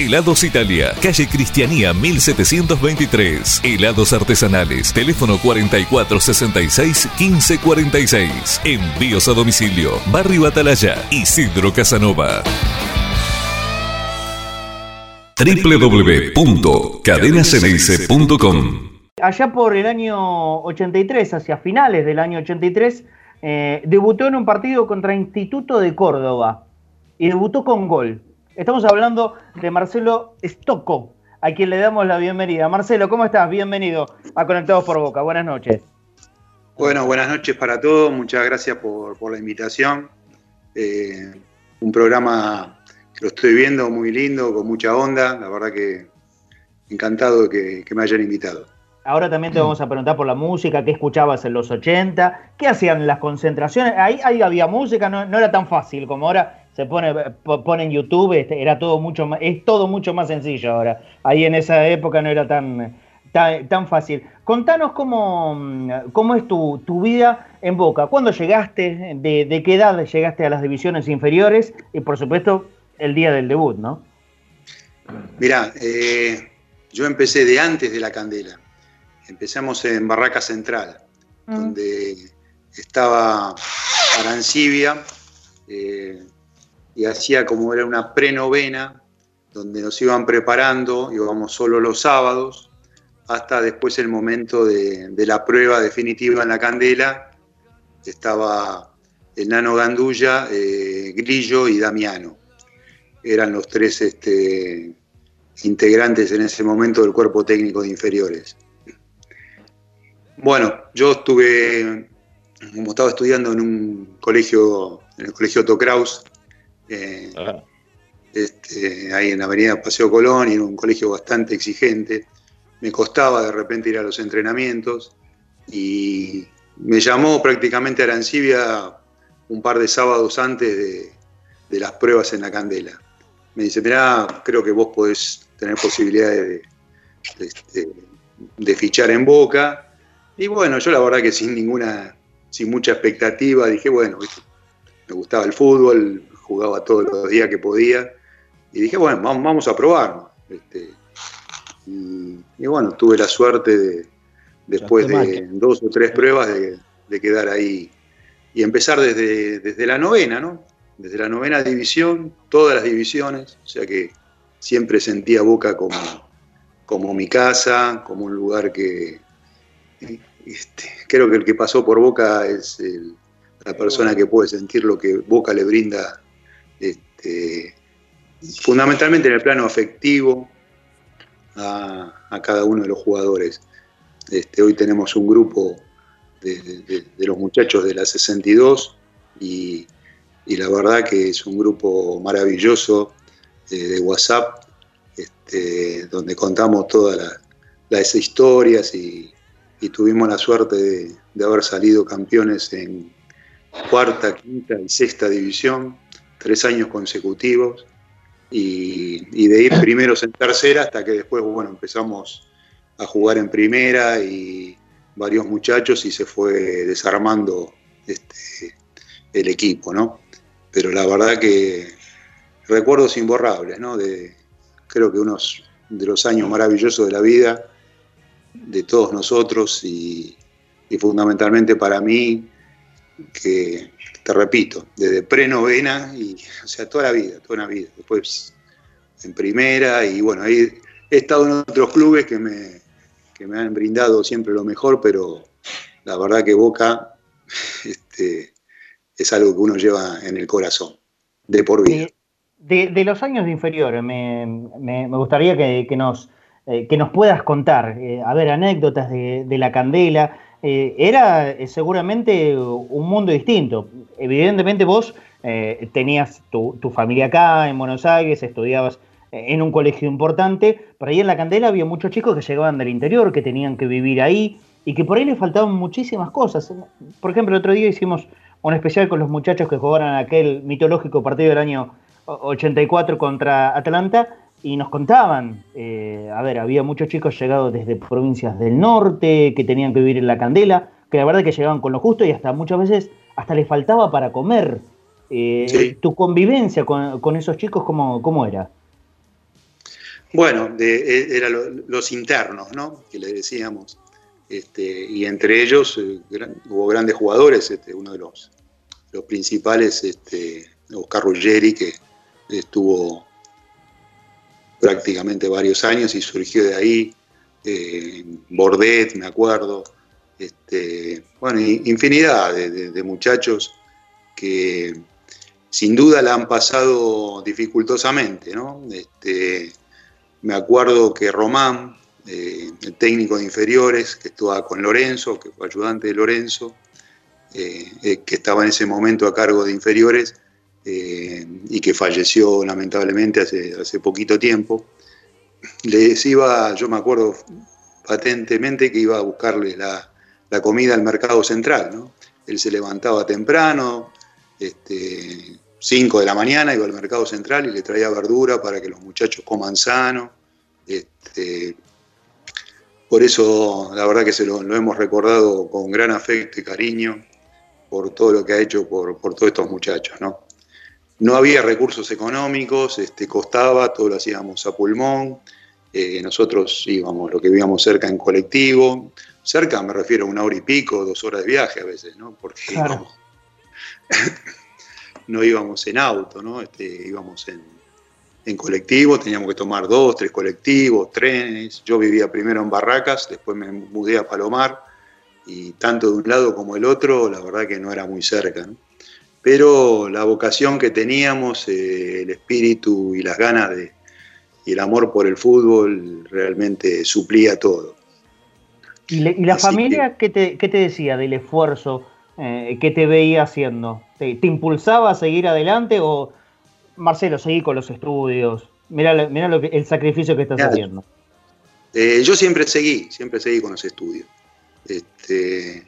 Helados Italia, calle Cristianía 1723. Helados artesanales, teléfono 4466-1546. Envíos a domicilio, Barrio Atalaya, Isidro Casanova www.cadenaceneice.com Allá por el año 83, hacia finales del año 83, eh, debutó en un partido contra Instituto de Córdoba y debutó con gol. Estamos hablando de Marcelo Stocco, a quien le damos la bienvenida. Marcelo, ¿cómo estás? Bienvenido a Conectados por Boca. Buenas noches. Bueno, buenas noches para todos. Muchas gracias por, la invitación. Eh, un programa que lo estoy viendo muy lindo, con mucha onda. La verdad que encantado de que, me hayan invitado. Ahora también te vamos a preguntar por la música, qué escuchabas en los 80, qué hacían las concentraciones. Ahí, ahí había música, no, no era tan fácil como ahora se pone, pone en YouTube, este, era todo mucho más, es todo mucho más sencillo ahora. Ahí en esa época no era tan, tan, fácil. Contanos cómo, cómo es tu, vida en Boca. ¿Cuándo llegaste? De, qué edad llegaste a las divisiones inferiores? Y por supuesto, el día del debut, ¿no? Mirá, eh, yo empecé de antes de la Candela. Empezamos en Barraca Central, mm. donde estaba Arancibia, eh, y hacía como era una prenovena, donde nos iban preparando, íbamos solo los sábados, hasta después el momento de, la prueba definitiva en la candela, estaba el nano Gandulla, eh, Grillo y Damiano. Eran los tres este, integrantes en ese momento del cuerpo técnico de inferiores. Bueno, yo estuve, como estaba estudiando en un colegio, en el colegio Otto Kraus, eh, este, ahí en la avenida Paseo Colón y en un colegio bastante exigente. Me costaba de repente ir a los entrenamientos y me llamó prácticamente Arancibia un par de sábados antes de, las pruebas en la Candela. Me dice, mirá, creo que vos podés tener posibilidades de, este, de, fichar en Boca. Y bueno, yo la verdad que sin ninguna, sin mucha expectativa, dije, bueno, me gustaba el fútbol, jugaba todos los días que podía. Y dije, bueno, vamos, a probar. Este, y, bueno, tuve la suerte de, después de dos o tres pruebas, de, quedar ahí y empezar desde, desde la novena, ¿no? Desde la novena división, todas las divisiones, o sea que siempre sentía Boca como, como mi casa, como un lugar que este, creo que el que pasó por Boca es la persona que puede sentir lo que Boca le brinda este, fundamentalmente en el plano afectivo a, cada uno de los jugadores. Este, hoy tenemos un grupo de, los muchachos de la 62 y, la verdad que es un grupo maravilloso eh, de WhatsApp este, donde contamos todas las, historias y, tuvimos la suerte de, de haber salido campeones en cuarta, quinta y sexta división tres años consecutivos y, de ir primeros en tercera hasta que después, bueno, empezamos a jugar en primera y varios muchachos y se fue desarmando este, el equipo, ¿no? Pero la verdad que recuerdos imborrables, ¿no? De, creo que unos de los años maravillosos de la vida de todos nosotros y, y fundamentalmente para mí que te repito, desde pre-novena y, o sea, toda la vida, toda la vida. Después en primera y bueno, ahí he estado en otros clubes que me, me han brindado siempre lo mejor, pero la verdad que Boca este, es algo que uno lleva en el corazón, de por vida. De, los años de inferior, me, me, gustaría que, nos, eh, que nos puedas contar, eh, a ver, anécdotas de, de la candela. Eh, era eh, seguramente un mundo distinto. Evidentemente vos eh, tenías tu, familia acá en Buenos Aires, estudiabas en un colegio importante, pero ahí en La Candela había muchos chicos que llegaban del interior, que tenían que vivir ahí y que por ahí les faltaban muchísimas cosas. Por ejemplo, el otro día hicimos un especial con los muchachos que jugaron aquel mitológico partido del año 84 contra Atlanta y nos contaban, eh, a ver, había muchos chicos llegados desde provincias del norte que tenían que vivir en la candela, que la verdad que llegaban con lo justo y hasta muchas veces hasta les faltaba para comer. Eh, ¿Tu convivencia con, esos chicos cómo, cómo, era? Bueno, de, eran los internos, ¿no? Que le decíamos. Este, y entre ellos eh, hubo grandes jugadores, este, uno de los, los principales, este, Oscar Ruggeri, que estuvo prácticamente varios años y surgió de ahí, eh, Bordet, me acuerdo, este, bueno, infinidad de, muchachos que sin duda la han pasado dificultosamente, ¿no? Este, me acuerdo que Román, eh, el técnico de inferiores, que estaba con Lorenzo, que fue ayudante de Lorenzo, eh, que estaba en ese momento a cargo de inferiores y que falleció lamentablemente hace, hace poquito tiempo, les iba, yo me acuerdo patentemente que iba a buscarle la, la comida al mercado central, ¿no? Él se levantaba temprano, este, 5 de la mañana, iba al mercado central y le traía verdura para que los muchachos coman sano. Este, por eso, la verdad que se lo, hemos recordado con gran afecto y cariño por todo lo que ha hecho por, todos estos muchachos. ¿no? No había recursos económicos, este, costaba, todo lo hacíamos a pulmón. Eh, nosotros íbamos, lo que vivíamos cerca en colectivo, cerca me refiero a una hora y pico, dos horas de viaje a veces, ¿no? Porque no íbamos en auto, ¿no? Este, íbamos en, en colectivo, teníamos que tomar dos, tres colectivos, trenes. Yo vivía primero en Barracas, después me mudé a Palomar y tanto de un lado como el otro, la verdad que no era muy cerca. Pero la vocación que teníamos, eh, el espíritu y las ganas de, y el amor por el fútbol realmente suplía todo. ¿Y, la familia ¿qué, te, qué, te, decía del esfuerzo eh, que te veía haciendo? ¿Te, impulsaba a seguir adelante o, Marcelo, seguí con los estudios? Mira, lo que, el sacrificio que estás haciendo. Eh, yo siempre seguí, siempre seguí con los estudios. Este,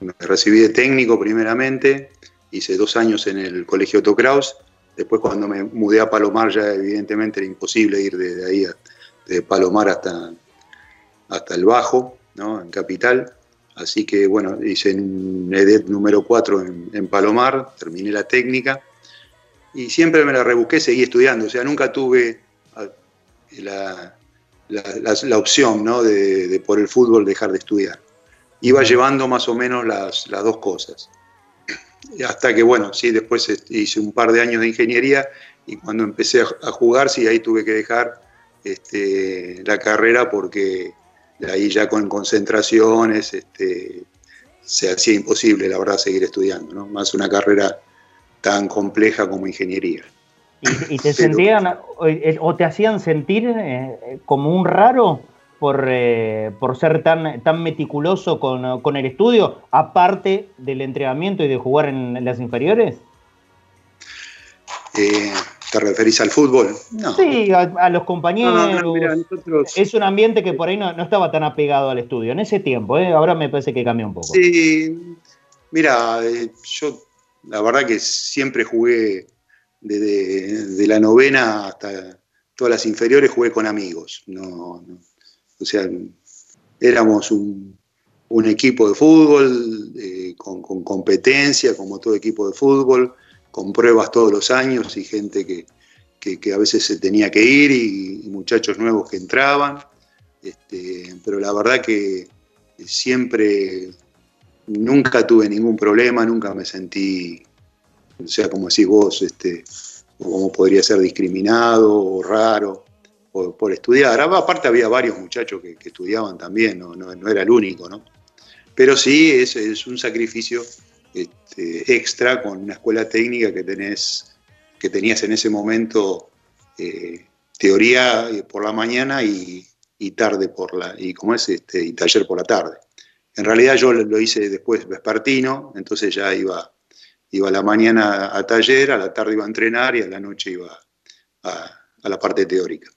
me recibí de técnico primeramente, hice dos años en el Colegio Otto Kraus, después cuando me mudé a Palomar ya evidentemente era imposible ir desde ahí, de Palomar hasta, hasta el Bajo, en Capital. Así que bueno, hice un EDET número 4 en, Palomar, terminé la técnica y siempre me la rebusqué, seguí estudiando. O sea, nunca tuve ah, la, la, opción ¿no? de, por el fútbol dejar de estudiar. Iba llevando más o menos las, las dos cosas. Hasta que, bueno, sí, después hice un par de años de ingeniería y cuando empecé a jugar, sí, ahí tuve que dejar este, la carrera porque ahí ya con concentraciones este, se hacía imposible, la verdad, seguir estudiando, ¿no? más una carrera tan compleja como ingeniería. ¿Y, te sentían eh, o te hacían sentir eh, como un raro por, eh, por ser tan, tan meticuloso con, el estudio, aparte del entrenamiento y de jugar en las inferiores? ¿Te referís al fútbol? Sí, a, los compañeros. Es un ambiente que por ahí no, estaba tan apegado al estudio en ese tiempo, ¿eh? ahora me parece que cambió un poco. Sí, mira, eh, yo la verdad que siempre jugué desde la novena hasta todas las inferiores, jugué con amigos. No, o sea, éramos un, equipo de fútbol eh, con, competencia, como todo equipo de fútbol con pruebas todos los años y gente que, a veces se tenía que ir y, muchachos nuevos que entraban. Este, pero la verdad que siempre, nunca tuve ningún problema, nunca me sentí, o sea, como decís vos, este, como podría ser discriminado o raro por, estudiar. Aparte había varios muchachos que, estudiaban también, no, no, era el único, ¿no? Pero sí, es, es un sacrificio este, extra con una escuela técnica que, tenés, que tenías en ese momento eh, teoría eh, por la mañana y, tarde por la, y como es, este, y taller por la tarde. En realidad yo lo hice después vespertino, entonces ya iba, iba a la mañana a taller, a la tarde iba a entrenar y a la noche iba a la parte teórica.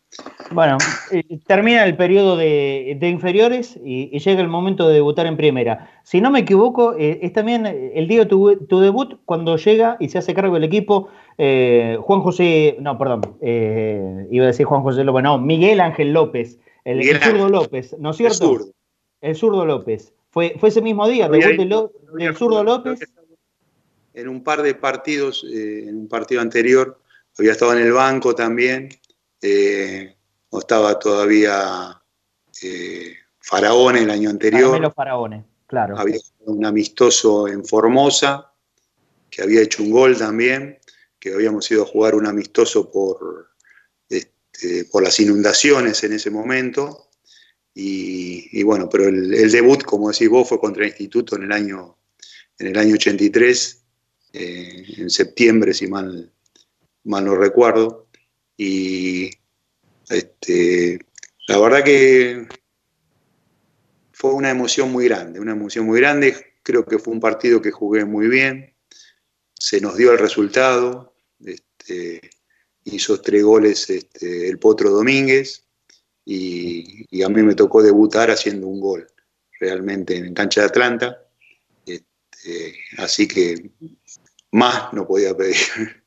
Bueno, eh, termina el periodo de, inferiores y, llega el momento de debutar en primera. Si no me equivoco, eh, es también el día de tu, debut cuando llega y se hace cargo del equipo eh, Juan José, no, perdón, iba a decir Juan José López, no, Miguel Ángel López, el, zurdo López, ¿no es cierto? El zurdo. El zurdo López. Fue, fue ese mismo día, debut del, zurdo López. En un par de partidos, en un partido anterior, había estado en el banco también eh, no estaba todavía eh, Faraón el año anterior. los Faraones, claro. Había un amistoso en Formosa, que había hecho un gol también, que habíamos ido a jugar un amistoso por, este, por las inundaciones en ese momento. Y, bueno, pero el, debut, como decís vos, fue contra el Instituto en el año, en el año 83, eh, en septiembre, si mal, mal no recuerdo. Y este, la verdad que fue una emoción muy grande, una emoción muy grande. Creo que fue un partido que jugué muy bien. Se nos dio el resultado. Este, hizo tres goles este, el Potro Domínguez y, a mí me tocó debutar haciendo un gol realmente en cancha de Atlanta. Este, así que más no podía pedir.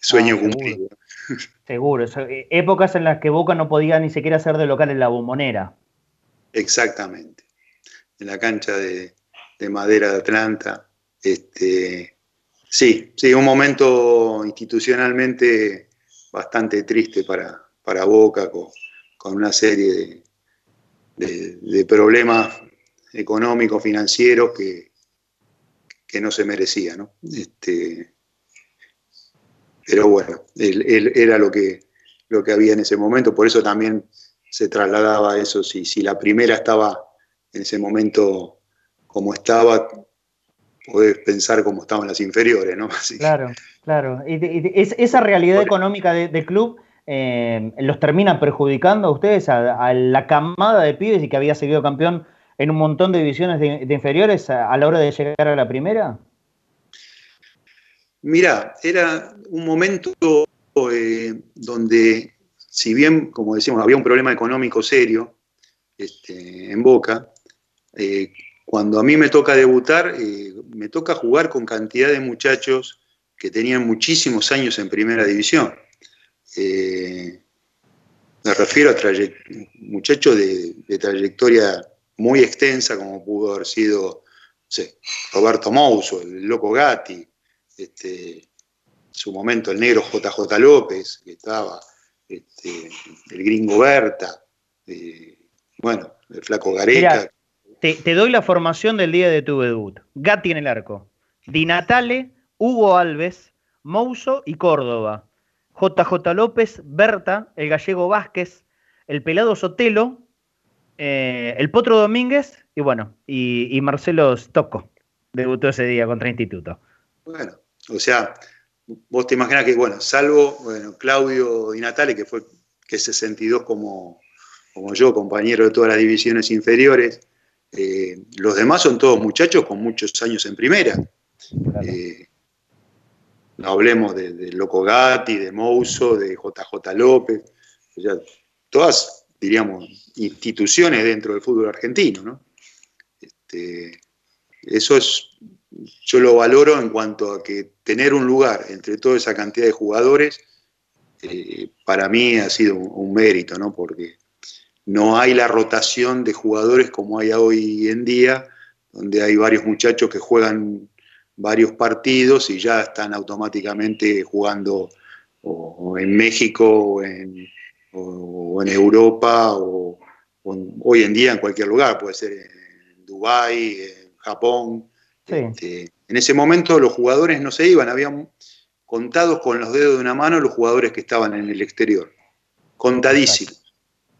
Sueño ah, cumplido. Seguro, eh, épocas en las que Boca no podía ni siquiera ser de local en la bombonera. Exactamente, en la cancha de, madera de Atlanta. Este, sí, sí, un momento institucionalmente bastante triste para, para Boca, con, una serie de, problemas económicos, financieros que, que no se merecía. ¿no? Este, pero bueno, él, era lo que, lo que había en ese momento, por eso también se trasladaba eso, si, si la primera estaba en ese momento como estaba, podés pensar cómo estaban las inferiores, ¿no? Claro, claro. Y, esa realidad económica del club eh, los termina perjudicando a ustedes, a, la camada de pibes y que había seguido campeón en un montón de divisiones de, inferiores a, la hora de llegar a la primera? Mira, era un momento eh, donde, si bien, como decimos, había un problema económico serio este, en Boca, eh, cuando a mí me toca debutar, eh, me toca jugar con cantidad de muchachos que tenían muchísimos años en primera división. me refiero a muchachos de, trayectoria muy extensa, como pudo haber sido Roberto Mouso, el Loco Gatti, este, su momento el negro JJ López, que estaba, este, el gringo Berta, eh, bueno, el flaco Gareca. te, doy la formación del día de tu debut. Gatti en el arco. Di Natale, Hugo Alves, Mouso y Córdoba. JJ López, Berta, el gallego Vázquez, el pelado Sotelo, eh, el Potro Domínguez y bueno, y, y Marcelo Stocco debutó ese día contra Instituto. Bueno, o sea, vos te imaginas que, bueno, salvo bueno, Claudio Di Natale, que fue que 62 como, como yo, compañero de todas las divisiones inferiores, eh, los demás son todos muchachos con muchos años en primera. Eh, no hablemos de, Loco Gatti, de Mouso, de JJ López, todas, diríamos, instituciones dentro del fútbol argentino. ¿no? Este, eso es yo lo valoro en cuanto a que tener un lugar entre toda esa cantidad de jugadores, eh, para mí ha sido un, mérito, ¿no? Porque no hay la rotación de jugadores como hay hoy en día, donde hay varios muchachos que juegan varios partidos y ya están automáticamente jugando en México o en, Europa o, hoy en día en cualquier lugar, puede ser en Dubái, en Japón, este, en ese momento los jugadores no se iban, habían contados con los dedos de una mano los jugadores que estaban en el exterior. Contadísimos.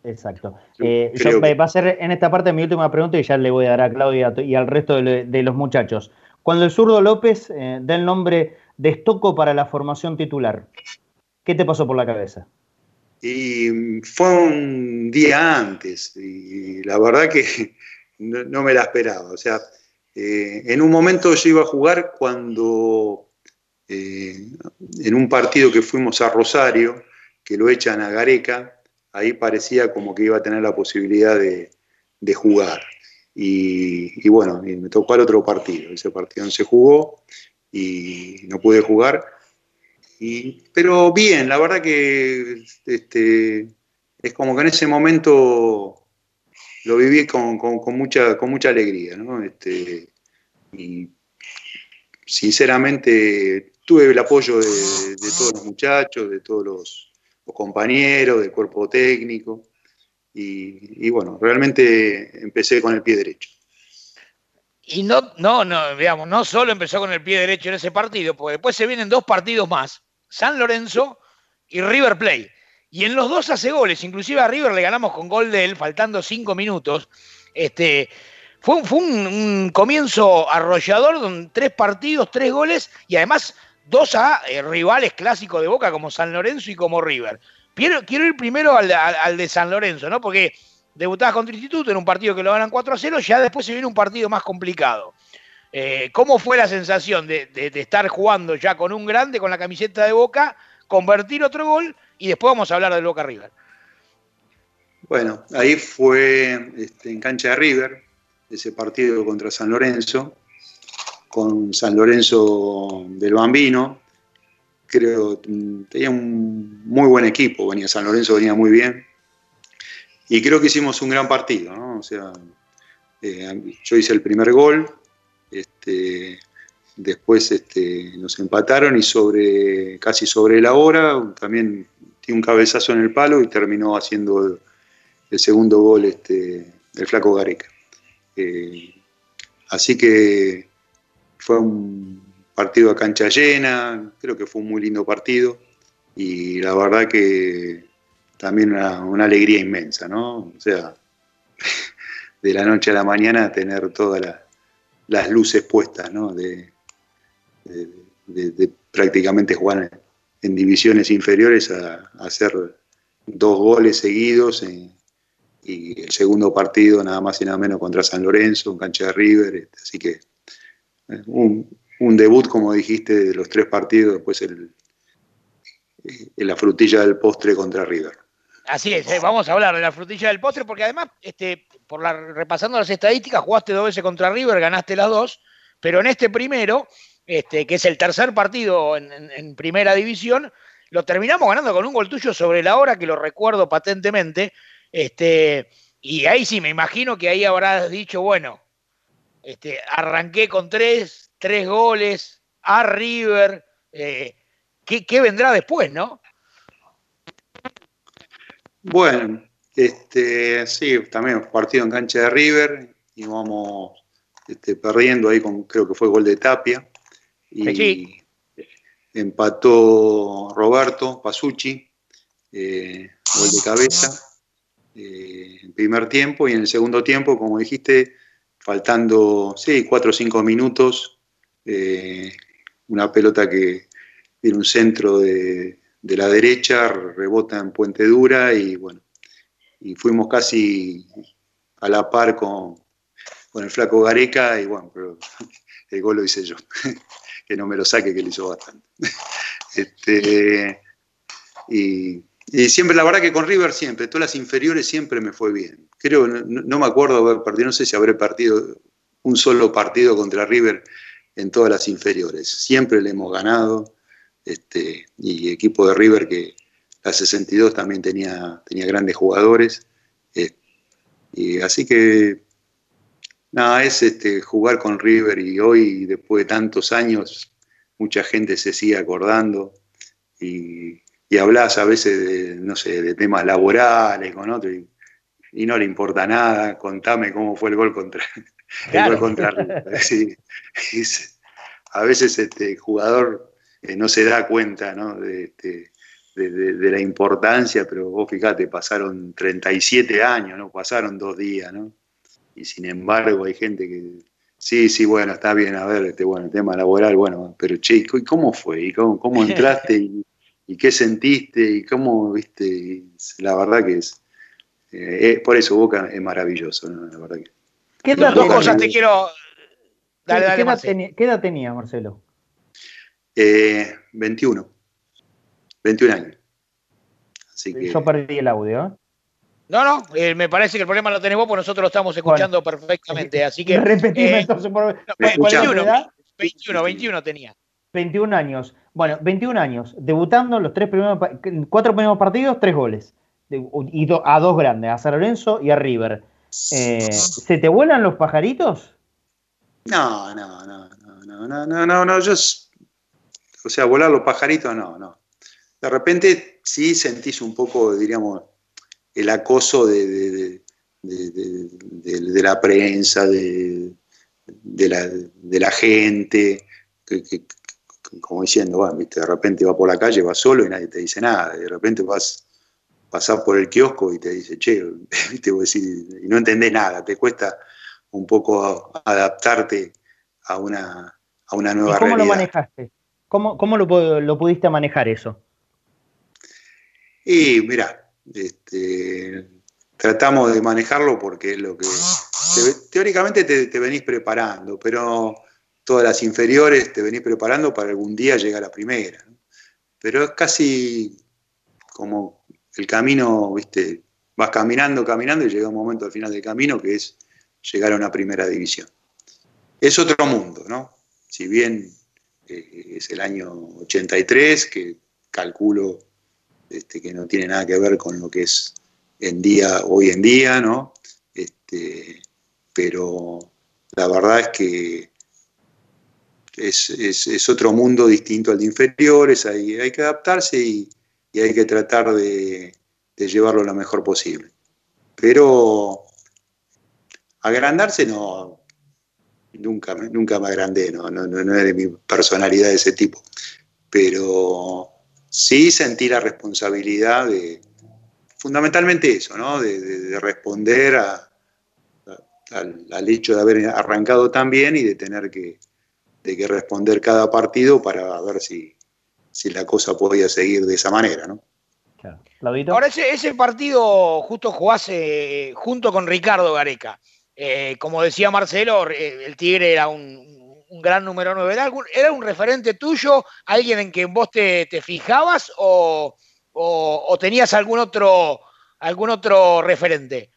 Exacto. Eh, va a ser en esta parte mi última pregunta y ya le voy a dar a Claudia y al resto de, los muchachos. Cuando el zurdo López eh, da el nombre de Estoco para la formación titular, ¿qué te pasó por la cabeza? Y fue un día antes y la verdad que no, no me la esperaba. O sea, eh, en un momento yo iba a jugar cuando eh, en un partido que fuimos a Rosario, que lo echan a Gareca, ahí parecía como que iba a tener la posibilidad de, jugar. Y, bueno, me tocó al otro partido. Ese partido no se jugó y no pude jugar. pero bien, la verdad que este, es como que en ese momento lo viví con, mucha, alegría, ¿no? Este, y sinceramente tuve el apoyo de, todos los muchachos, de todos los, compañeros, del cuerpo técnico. Y, bueno, realmente empecé con el pie derecho. Y no, no, no, digamos, no solo empezó con el pie derecho en ese partido, porque después se vienen dos partidos más, San Lorenzo y River Plate. Y en los dos hace goles, inclusive a River le ganamos con gol de él, faltando cinco minutos. Este, fue, un, comienzo arrollador, tres partidos, tres goles, y además dos a eh, rivales clásicos de Boca como San Lorenzo y como River. Quiero, quiero ir primero al, de San Lorenzo, ¿no? Porque debutabas contra Instituto en un partido que lo ganan 4 a 0, ya después se viene un partido más complicado. Eh, ¿Cómo fue la sensación de, estar jugando ya con un grande, con la camiseta de Boca, convertir otro gol y después vamos a hablar del Boca River? Bueno, ahí fue este, en cancha de River, ese partido contra San Lorenzo, con San Lorenzo del Bambino. Creo tenía un muy buen equipo, venía San Lorenzo, venía muy bien. Y creo que hicimos un gran partido, ¿no? O sea, eh, yo hice el primer gol, este, después este, nos empataron y sobre, casi sobre la hora, también tiene un cabezazo en el palo y terminó haciendo el, segundo gol este, el flaco Gareca. Eh, así que fue un partido a cancha llena, creo que fue un muy lindo partido y la verdad que también una, alegría inmensa, ¿no? O sea, de la noche a la mañana tener todas las luces puestas, ¿no? De, prácticamente jugar en divisiones inferiores a, hacer dos goles seguidos y el segundo partido nada más y nada menos contra San Lorenzo, un cancha de River, este, así que eh, un, debut, como dijiste, de los tres partidos, después el, eh, la frutilla del postre contra River. Así es, eh, vamos a hablar de la frutilla del postre, porque además, este, por la, repasando las estadísticas, jugaste dos veces contra River, ganaste las dos, pero en este primero, este, que es el tercer partido en, primera división, lo terminamos ganando con un gol tuyo sobre la hora, que lo recuerdo patentemente. Este, y ahí sí, me imagino que ahí habrás dicho, bueno, este, arranqué con tres, tres goles, a River, eh, ¿qué, vendrá después, no? Bueno, este, sí, también partido en cancha de River y vamos este, perdiendo ahí con, creo que fue gol de Tapia. Y empató Roberto Pasucci, eh, gol de cabeza, eh, en primer tiempo y en el segundo tiempo, como dijiste, faltando, sí, cuatro o cinco minutos, eh, una pelota que tiene un centro de, la derecha, rebota en Puente Dura y bueno, y fuimos casi a la par con, el flaco Gareca y bueno, pero el gol lo hice yo, que no me lo saque, que lo hizo bastante. Este, y siempre, la verdad que con River siempre, todas las inferiores siempre me fue bien. Creo, no, me acuerdo haber partido, no sé si habré partido un solo partido contra River en todas las inferiores. Siempre le hemos ganado. Este, y equipo de River que la 62 también tenía, tenía grandes jugadores. Eh, y así que, nada, es este, jugar con River y hoy, después de tantos años, mucha gente se sigue acordando. Y, y hablas a veces de, no sé, de temas laborales con otro y, no le importa nada, contame cómo fue el gol contra, el gol contra a veces este jugador eh, no se da cuenta ¿no? Este, de, de, la importancia, pero vos fíjate, pasaron 37 años, ¿no? pasaron dos días, ¿no? Y sin embargo hay gente que Sí, sí, bueno, está bien, a ver, este, bueno, el tema laboral, bueno, pero che, ¿cómo fue? ¿Y cómo, cómo entraste? Y, y qué sentiste y cómo, viste, la verdad que es, eh, por eso Boca es maravilloso, ¿no? la verdad que. ¿Qué edad, dos cosas te quiero... Dale, dale, ¿Qué, edad tenía, Marcelo? Eh, 21. 21 años. Así que... Yo perdí el audio. ¿Eh? No, no, eh, me parece que el problema lo tenés vos porque nosotros lo estamos escuchando perfectamente. Así que. Repetime entonces. Por... 21, 21, 21 tenía. 21 años. Bueno, 21 años, debutando los tres primeros, cuatro primeros partidos, tres goles. Y a dos grandes, a San Lorenzo y a River. Eh, ¿Se te vuelan los pajaritos? No, no, no, no, no, no, no, no, yo, o sea, volar los pajaritos, no, no. de repente sí sentís un poco, diríamos, el acoso de, la prensa, de, la, gente, como diciendo, bueno, de repente va por la calle, va solo y nadie te dice nada, de repente vas pasar por el kiosco y te dice, che, ¿viste? y no entendés nada, te cuesta un poco adaptarte a una, a una nueva ¿Y ¿Cómo lo manejaste? ¿Cómo, cómo lo, lo, pudiste manejar eso? Y mira, este, tratamos de manejarlo porque es lo que... teóricamente te, venís preparando, pero todas las inferiores te venís preparando para algún día llegar a primera. Pero es casi como el camino, viste, vas caminando, caminando y llega un momento al final del camino que es llegar a una primera división. Es otro mundo, ¿no? Si bien eh, es el año 83, que calculo este, que no tiene nada que ver con lo que es en día, hoy en día, ¿no? Este, pero la verdad es que es, otro mundo distinto al de inferiores, hay, hay que adaptarse y, hay que tratar de, llevarlo lo mejor posible. Pero agrandarse no, nunca, nunca me agrandé, no, no, no, es de mi personalidad de ese tipo. Pero sí sentí la responsabilidad de, fundamentalmente eso, ¿no? de, responder al, hecho de haber arrancado tan bien y de tener que, que responder cada partido para ver si, si la cosa podía seguir de esa manera. ¿no? Ahora ese, ese, partido justo jugase junto con Ricardo Gareca. Eh, como decía Marcelo, eh, el Tigre era un, gran número 9. ¿Era, un referente tuyo? ¿Alguien en quien vos te, fijabas o, tenías algún otro, algún otro referente?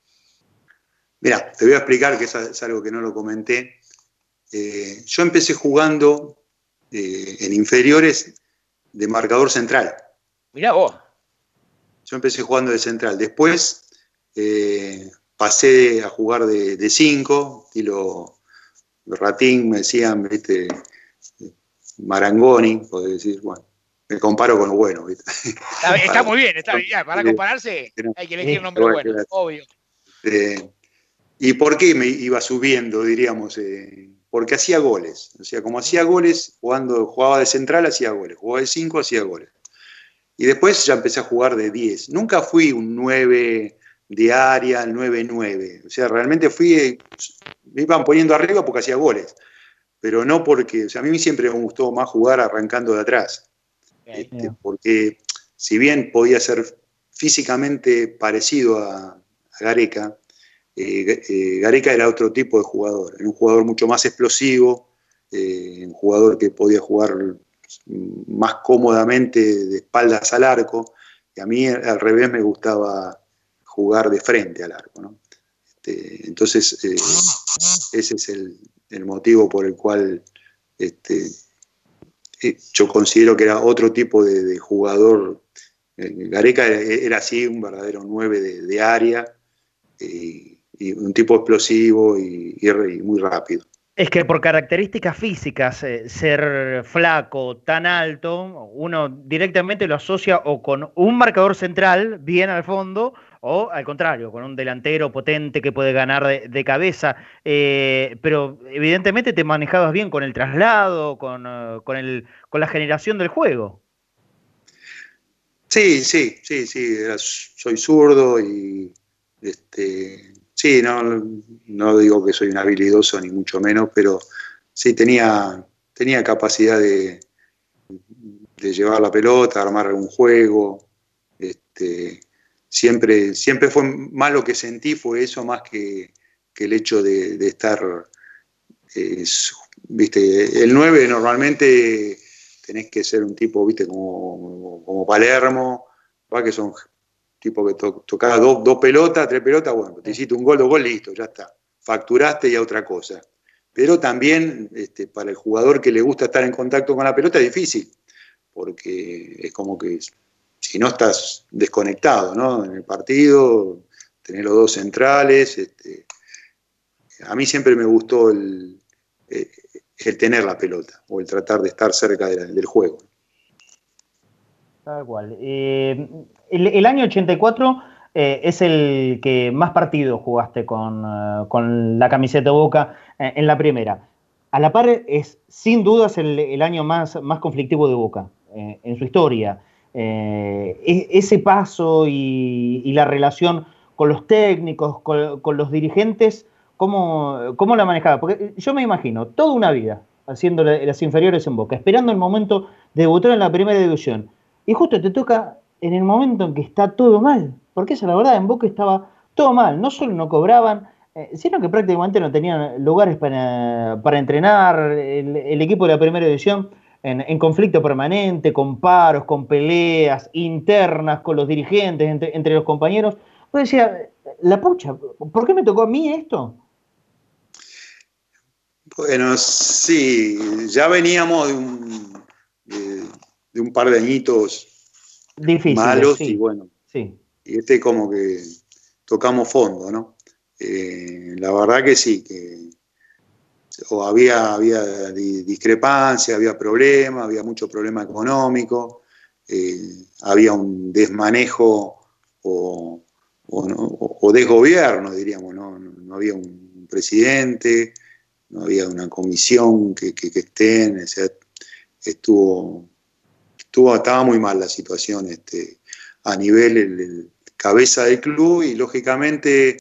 Mira, te voy a explicar que es, algo que no lo comenté. Eh, yo empecé jugando en inferiores de marcador central. Mirá vos. Yo empecé jugando de central. Después pasé a jugar de 5, y estilo Ratín, me decían, ¿viste? Marangoni, podés decir, bueno, me comparo con lo bueno, ¿viste? Está, muy bien, está bien, para compararse hay que elegir un nombre bueno, obvio. ¿Y por qué me iba subiendo, diríamos? Eh, porque hacía goles. O sea, como hacía goles, jugando, jugaba de central, hacía goles. Jugaba de 5, hacía goles. Y después ya empecé a jugar de 10. Nunca fui un 9 diaria, el 9-9. O sea, realmente fui, me iban poniendo arriba porque hacía goles, pero no porque, o sea, a mí siempre me gustó más jugar arrancando de atrás. Este, porque si bien podía ser físicamente parecido a, Gareca, eh, eh, Gareca era otro tipo de jugador, era un jugador mucho más explosivo, eh, un jugador que podía jugar más cómodamente de espaldas al arco, y a mí al revés me gustaba jugar de frente al arco. ¿no? Este, entonces, eh, ese es el, motivo por el cual este, eh, yo considero que era otro tipo de, jugador. Eh, Gareca era, así, un verdadero 9 de, área, y, un tipo explosivo y muy rápido. Es que por características físicas, eh, ser flaco, tan alto, uno directamente lo asocia o con un marcador central bien al fondo o al contrario, con un delantero potente que puede ganar de, cabeza. Eh, pero evidentemente te manejabas bien con el traslado, con, eh, con, el, con la generación del juego. Sí, sí, sí, sí. Soy zurdo y este, Sí, no, no digo que soy un habilidoso ni mucho menos, pero sí tenía, tenía capacidad de, de llevar la pelota, armar algún juego. Este, siempre, siempre fue más lo que sentí, fue eso más que, el hecho de, estar. viste, el 9 normalmente tenés que ser un tipo, viste, como, como Palermo, va que son tipo que tocaba dos, pelotas, tres pelotas, bueno, te hiciste un gol, dos gol, listo, ya está. Facturaste y a otra cosa. Pero también este, para el jugador que le gusta estar en contacto con la pelota es difícil, porque es como que si no estás desconectado ¿no? en el partido, tener los dos centrales. Este, a mí siempre me gustó el, eh, tener la pelota o el tratar de estar cerca del juego. Tal cual. Eh, el, año 84 eh, es el que más partidos jugaste con, la camiseta Boca en la primera. A la par es sin dudas el, el año más, más conflictivo de Boca en su historia. E, ese paso y, la relación con los técnicos, con, los dirigentes, ¿cómo, ¿cómo, la manejaba? Porque yo me imagino toda una vida haciendo las inferiores en Boca, esperando el momento de debutar en la primera división. Y justo te toca en el momento en que está todo mal, porque esa la verdad, en Boca estaba todo mal, no solo no cobraban, eh, sino que prácticamente no tenían lugares para, entrenar, el, equipo de la primera división en, conflicto permanente, con paros, con peleas internas con los dirigentes, entre, los compañeros. Pues decía, la pucha, ¿por qué me tocó a mí esto? Bueno, sí, ya veníamos de un, de, un par de añitos malos y bueno, sí. y este como que tocamos fondo, ¿no? Eh, la verdad que sí, que o había, había discrepancia, había problemas, había mucho problema económico, eh, había un desmanejo o, o, desgobierno, diríamos, ¿no? ¿no? había un presidente, no había una comisión que, que, estén, estuvo, estuvo, estaba muy mal la situación este, a nivel el, cabeza del club y lógicamente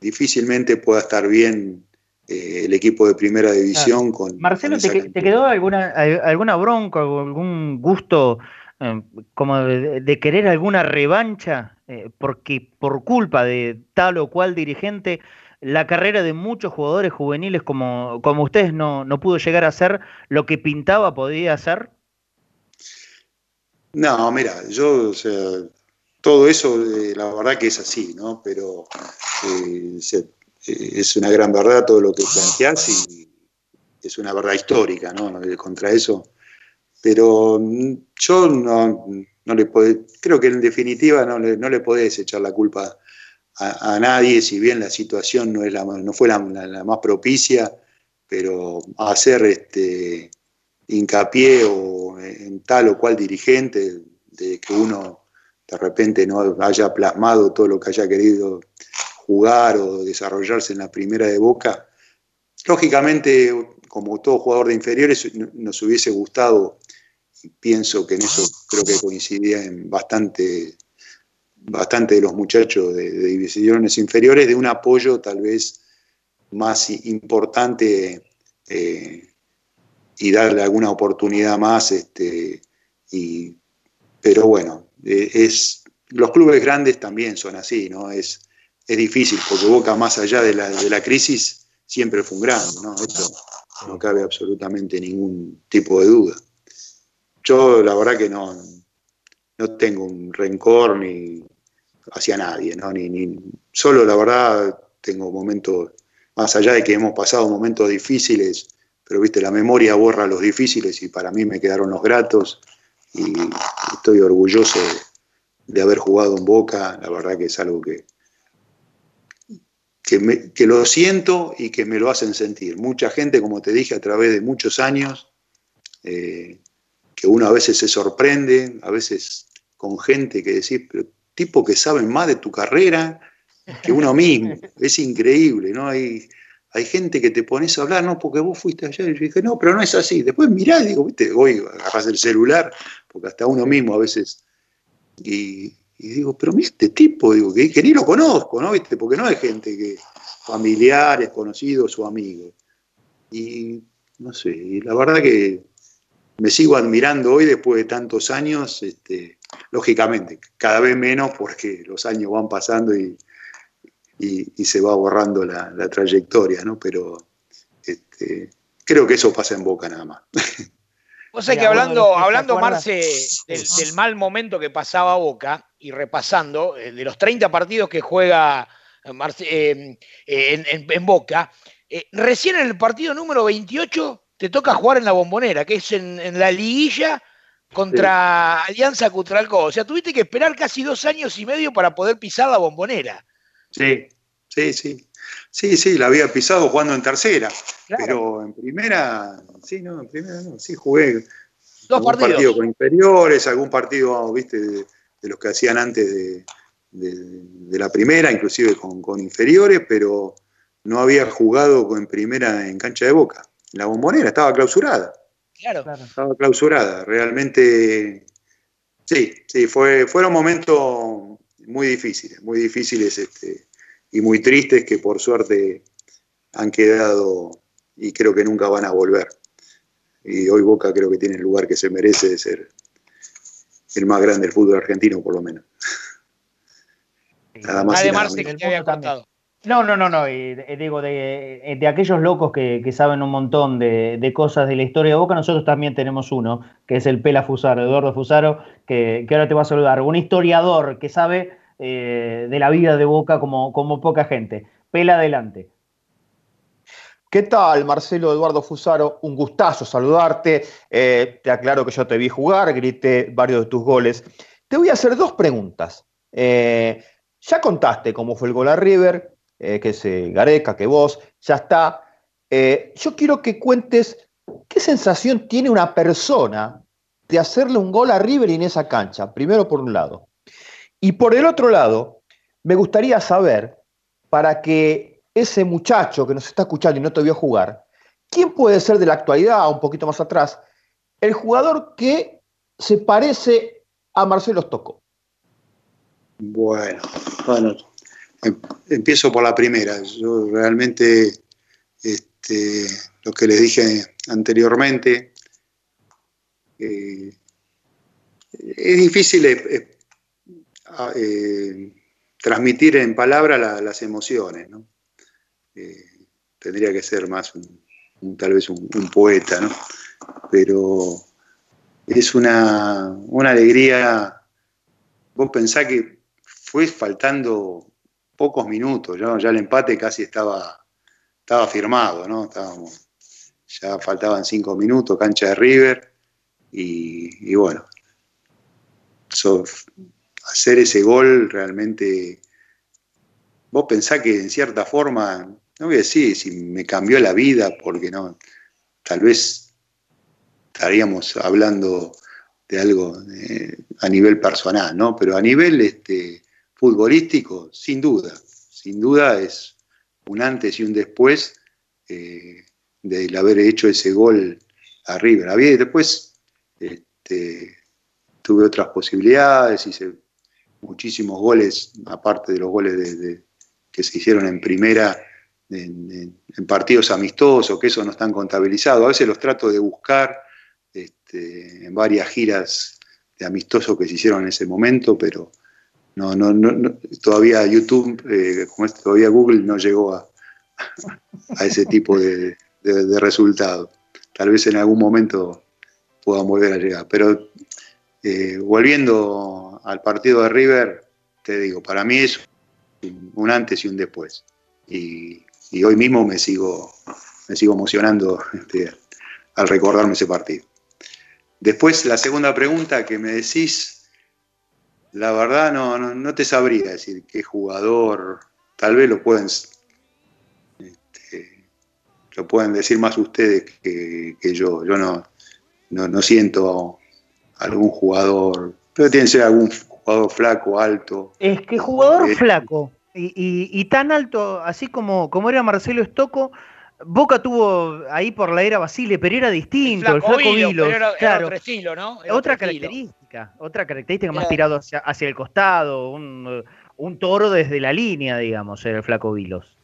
difícilmente pueda estar bien eh, el equipo de primera división con... Marcelo, ¿te, quedó alguna, alguna bronca, algún gusto eh, como de, querer alguna revancha? Eh, porque por culpa de tal o cual dirigente la carrera de muchos jugadores juveniles como, como ustedes no, pudo llegar a ser lo que pintaba podía ser? No, mira, yo, o sea, todo eso, eh, la verdad que es así, ¿no? Pero eh, es una gran verdad todo lo que planteás y es una verdad histórica, ¿no? Contra eso. Pero mm, yo no, no le puedo, creo que en definitiva no le, no le podés echar la culpa a, nadie, si bien la situación no, es la, no fue la, más propicia, pero hacer este, hincapié o en tal o cual dirigente, de que uno de repente no haya plasmado todo lo que haya querido jugar o desarrollarse en la primera de Boca, lógicamente, como todo jugador de inferiores, nos hubiese gustado, pienso que en eso creo que coincidía en bastante bastante de los muchachos de, divisiones inferiores de un apoyo tal vez más importante eh, y darle alguna oportunidad más. Este, y, pero bueno, eh, es, los clubes grandes también son así, ¿no? Es, es difícil porque Boca más allá de la, de la crisis siempre fue un grande, ¿no? Esto no cabe absolutamente ningún tipo de duda. Yo la verdad que no, no tengo un rencor ni hacia nadie, ¿no? Ni, ni, solo la verdad tengo momentos, más allá de que hemos pasado momentos difíciles, pero viste, la memoria borra los difíciles y para mí me quedaron los gratos y estoy orgulloso de, haber jugado en Boca, la verdad que es algo que, que, lo siento y que me lo hacen sentir. Mucha gente, como te dije, a través de muchos años, eh, que uno a veces se sorprende, a veces con gente que decís, pero tipo que saben más de tu carrera que uno mismo. Es increíble, ¿no? Hay, hay gente que te pones a hablar, no, porque vos fuiste allá. Y yo dije, no, pero no es así. Después mirá, digo, viste, hoy agarras el celular, porque hasta uno mismo a veces. Y, digo, pero mira este tipo, digo, que, ni lo conozco, ¿no? ¿Viste? Porque no hay gente que, familiares, conocidos o amigos. Y no sé, y la verdad que me sigo admirando hoy después de tantos años, este, lógicamente, cada vez menos porque los años van pasando y, y, se va borrando la, trayectoria, ¿no? Pero este, creo que eso pasa en Boca nada más. O sea que hablando, hablando Marce, del, mal momento que pasaba Boca y repasando, eh, de los 30 partidos que juega eh, eh, en, Boca, recién en el partido número 28 te toca jugar en la bombonera, que es en, la liguilla contra Alianza Cutralcó. O sea, tuviste que esperar casi dos años y medio para poder pisar la bombonera. Sí, sí, sí. Sí, sí, la había pisado jugando en tercera, pero en primera, sí, no, en primera no, sí jugué. Dos partidos. con inferiores, algún partido, viste, de, los que hacían antes de, la primera, inclusive con, inferiores, pero no había jugado en primera en cancha de boca. La bombonera estaba clausurada. Claro. Estaba clausurada. Realmente, sí, sí, fue, fueron momentos muy difíciles, muy difíciles este, y muy tristes que por suerte han quedado y creo que nunca van a volver. Y hoy Boca creo que tiene el lugar que se merece de ser el más grande del fútbol argentino, por lo menos. Nada más. Además, que había contado. No, no, no, no. Y, digo, de, de, aquellos locos que, saben un montón de, cosas de la historia de Boca, nosotros también tenemos uno, que es el Pela Fusaro, Eduardo Fusaro, que, ahora te va a saludar. Un historiador que sabe eh, de la vida de Boca como, como poca gente. Pela adelante. ¿Qué tal, Marcelo Eduardo Fusaro? Un gustazo saludarte. Eh, te aclaro que yo te vi jugar, grité varios de tus goles. Te voy a hacer dos preguntas. Eh, ya contaste cómo fue el gol a River, eh, que es Gareca, que vos, ya está. yo quiero que cuentes qué sensación tiene una persona de hacerle un gol a River en esa cancha, primero por un lado. Y por el otro lado, me gustaría saber, para que ese muchacho que nos está escuchando y no te vio jugar, ¿quién puede ser de la actualidad, un poquito más atrás, el jugador que se parece a Marcelo Stocco? Bueno, bueno, em, empiezo por la primera. Yo realmente, este, lo que les dije anteriormente, eh, es difícil eh, eh, transmitir en palabras las emociones, ¿no? Tendría que ser más un, tal vez un, poeta, ¿no? Pero es una, alegría. Vos pensás que fue faltando pocos minutos, ya el empate casi estaba, estaba firmado, ¿no? Estábamos, ya faltaban cinco minutos, cancha de River, y, bueno, hacer ese gol realmente, vos pensás que en cierta forma no voy a decir si me cambió la vida, porque no, tal vez estaríamos hablando de algo eh, a nivel personal, ¿no? Pero a nivel este, futbolístico, sin duda, sin duda es un antes y un después eh, del haber hecho ese gol a River. Había, después este, tuve otras posibilidades, hice muchísimos goles, aparte de los goles que se hicieron en primera en, partidos amistosos, que eso no están contabilizados. A veces los trato de buscar este, en varias giras de amistosos que se hicieron en ese momento, pero no, no, no, todavía YouTube, eh, como es, todavía Google no llegó a, a ese tipo de, de, resultados. Tal vez en algún momento puedan volver a llegar. Pero eh, volviendo al partido de River, te digo, para mí es un antes y un después. Y, y hoy mismo me sigo, me sigo emocionando este, al recordarme ese partido. Después, la segunda pregunta que me decís, la verdad no, no, te sabría decir qué jugador, tal vez lo pueden, este, lo pueden decir más ustedes que, yo. Yo no, no, siento algún jugador, pero tiene que ser algún jugador flaco, alto. Es que jugador flaco y, tan alto, así como, como era Marcelo Estocco, Boca tuvo ahí por la era Basile, pero era distinto, el flaco, Vilo, claro, otro estilo, ¿no? otra característica, otra característica más tirado hacia, hacia, el costado, un, toro desde la línea, digamos, era el flaco Vilos.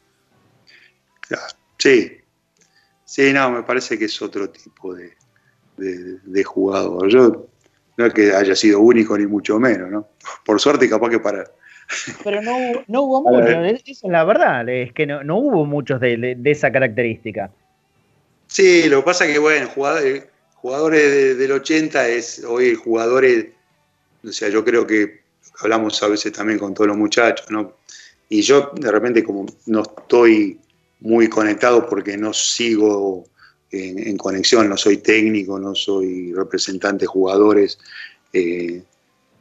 Sí, sí, no, me parece que es otro tipo de, de jugador. Yo no es que haya sido único ni mucho menos, ¿no? Por suerte, capaz que para pero no, no hubo muchos, eso es la verdad, es que no, no hubo muchos de, esa característica. Sí, lo que pasa es que, bueno, jugadores, jugadores del 80 es hoy jugadores, o sea, yo creo que hablamos a veces también con todos los muchachos, ¿no? Y yo de repente como no estoy muy conectado porque no sigo en, en conexión, no soy técnico, no soy representante de jugadores, eh,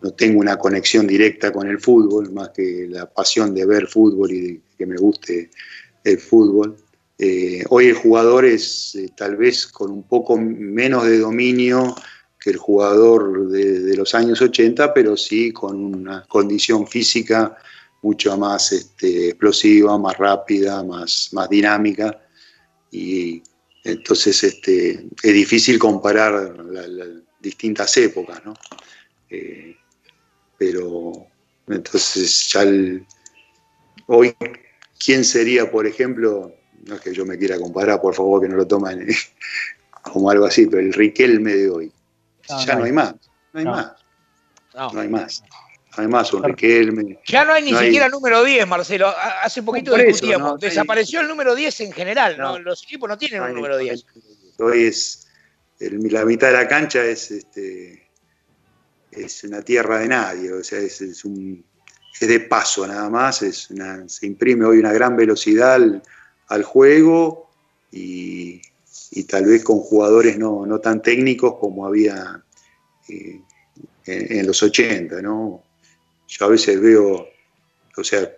no tengo una conexión directa con el fútbol, más que la pasión de ver fútbol y que me guste el fútbol. Eh, hoy el jugador es eh, tal vez con un poco menos de dominio el jugador de, los años 80, pero sí con una condición física mucho más este, explosiva, más rápida, más, más dinámica. Y entonces este, es difícil comparar las distintas épocas, ¿no? Eh, pero entonces ya hoy, ¿quién sería, por ejemplo, no es que yo me quiera comparar, por favor, que no lo tomen como algo así, pero el Riquelme de hoy. ya no hay, más, no hay más. No. hay más. No hay más un Riquelme. Ya no hay ni siquiera número 10, Marcelo. Hace poquito discutíamos. Desapareció el número 10 en general. Los equipos no tienen un número 10. Hoy es. la mitad de la cancha es este es una tierra de nadie, o sea, es, un, es de paso nada más, es se imprime hoy una gran velocidad al juego y, tal vez con jugadores no, tan técnicos como había eh, en, los 80, ¿no? Yo a veces veo, o sea,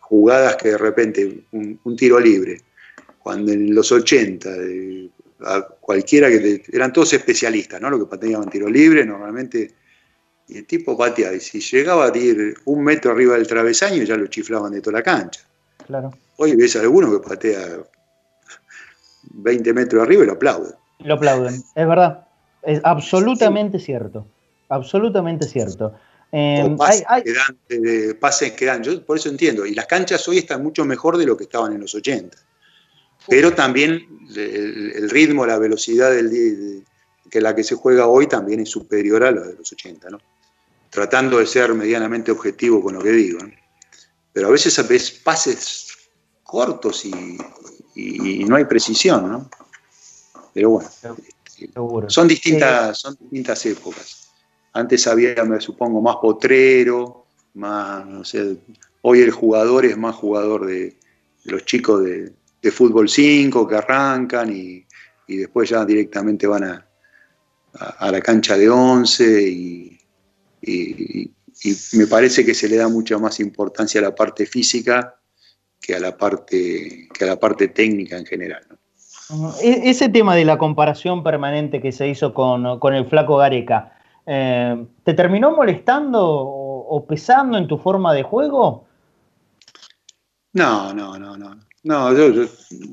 jugadas que de repente, un, tiro libre, cuando en los 80, cualquiera que eran todos especialistas, ¿no? Lo que pateaban tiro libre, normalmente, y el tipo pateaba, y si llegaba a ir un metro arriba del travesaño, ya lo chiflaban de toda la cancha. Claro. Hoy ves a alguno que patea 20 metros arriba y lo aplauden. Lo aplauden, es verdad. Es absolutamente cierto. Absolutamente cierto. Eh, pases, que dan, yo por eso entiendo. Y las canchas hoy están mucho mejor de lo que estaban en los 80. Pero también el, ritmo, la velocidad del, que la que se juega hoy también es superior a la de los 80, ¿no? Tratando de ser medianamente objetivo con lo que digo. Pero a veces ves pases cortos y, no hay precisión, ¿no? Pero bueno, son distintas, son distintas épocas. Antes había, me supongo, más potrero, más, no sé, hoy el jugador es más jugador de, los chicos de, fútbol 5 que arrancan y, después ya directamente van a, a, la cancha de 11 y, y, me parece que se le da mucha más importancia a la parte física que a la parte, que a la parte técnica en general. E-, ese tema de la comparación permanente que se hizo con, el flaco Gareca, eh, ¿te terminó molestando o, pesando en tu forma de juego? No, no, no, no. No, yo,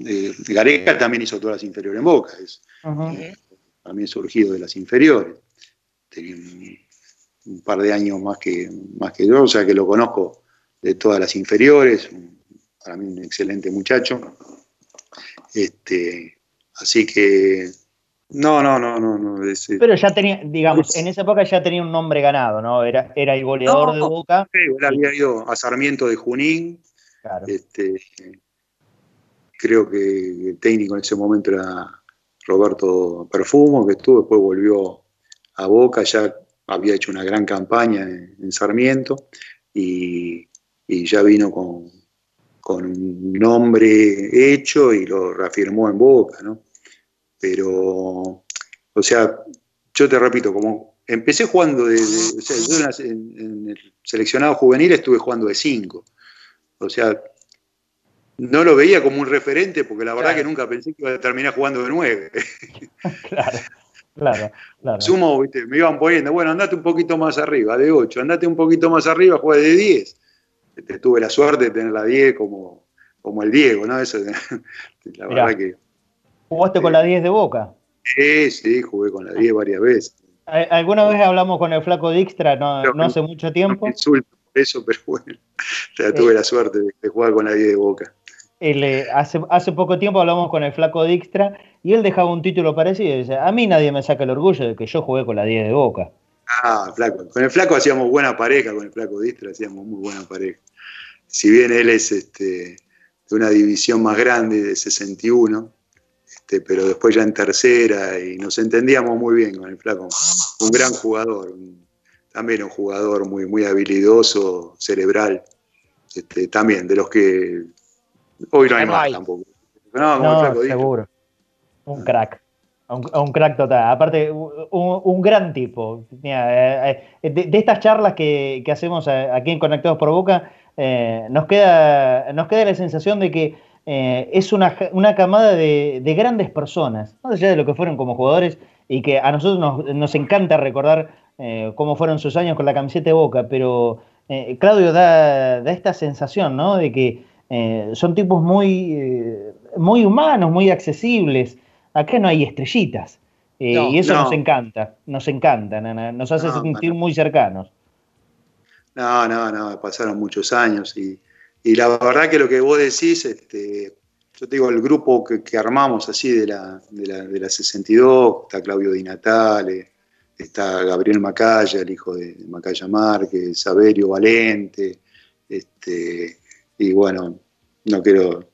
eh, Gareca también hizo todas las inferiores en Boca. Es, eh, también surgido de las inferiores. Tenía un, par de años más que, más que yo, o sea que lo conozco de todas las inferiores, para mí un excelente muchacho. Este, así que no, no, no, no, no. Pero ya tenía, digamos, en esa época ya tenía un nombre ganado, ¿no? Era, era el goleador de Boca. Sí, él había ido a Sarmiento de Junín. Este, creo que el técnico en ese momento era Roberto Perfumo, que estuvo, después volvió a Boca, ya había hecho una gran campaña en, Sarmiento y, y, ya vino con, con un nombre hecho y lo reafirmó en Boca, ¿no? Pero, o sea, yo te repito, como empecé jugando de, o sea, yo en, el seleccionado juvenil estuve jugando de 5. O sea, no lo veía como un referente porque la verdad que nunca pensé que iba a terminar jugando de 9. claro. Claro, claro. Sumo, ¿viste? me iban poniendo, bueno, andate un poquito más arriba, de 8, andate un poquito más arriba, juega de 10 este, tuve la suerte de tener la 10 como, como el Diego, ¿no? Eso, la verdad que. ¿Jugaste con la 10 de boca? Sí, sí, jugué con la 10 varias veces. ¿Alguna vez hablamos con el flaco Dijkstra, no, no hace mucho tiempo? Insulto por eso, pero bueno, tuve la suerte de, jugar con la 10 de boca. Eh, hace, poco tiempo hablamos con el flaco Dijkstra y él dejaba un título parecido a mí nadie me saca el orgullo de que yo jugué con la 10 de boca. Ah, flaco. Con el flaco hacíamos buena pareja, con el flaco Distra hacíamos muy buena pareja. Si bien él es este, de una división más grande, de 61, este, pero después ya en tercera y nos entendíamos muy bien con el flaco. Un gran jugador, también un jugador muy, muy habilidoso, cerebral. Este, también, de los que hoy no hay más tampoco. No, seguro. Un crack. Un, crack total. Aparte, un, gran tipo. Eh, eh, de, estas charlas que, hacemos aquí en Conectados por Boca, eh, nos, queda, nos queda la sensación de que es una, camada de, grandes personas, más allá de lo que fueron como jugadores y que a nosotros nos, encanta recordar cómo fueron sus años con la camiseta de Boca, pero Claudio da, esta sensación, ¿no? De que son tipos muy, muy humanos, muy accesibles. Acá no hay estrellitas. y eso nos encanta, nos encanta, nos hace sentir muy cercanos. No, no, no, pasaron muchos años y y la verdad que lo que vos decís, este, yo te digo, el grupo que, armamos así de la, de, la, 62, está Claudio Di Natale, está Gabriel Macaya, el hijo de Macaya Márquez, Saberio Valente, este, y bueno, no quiero,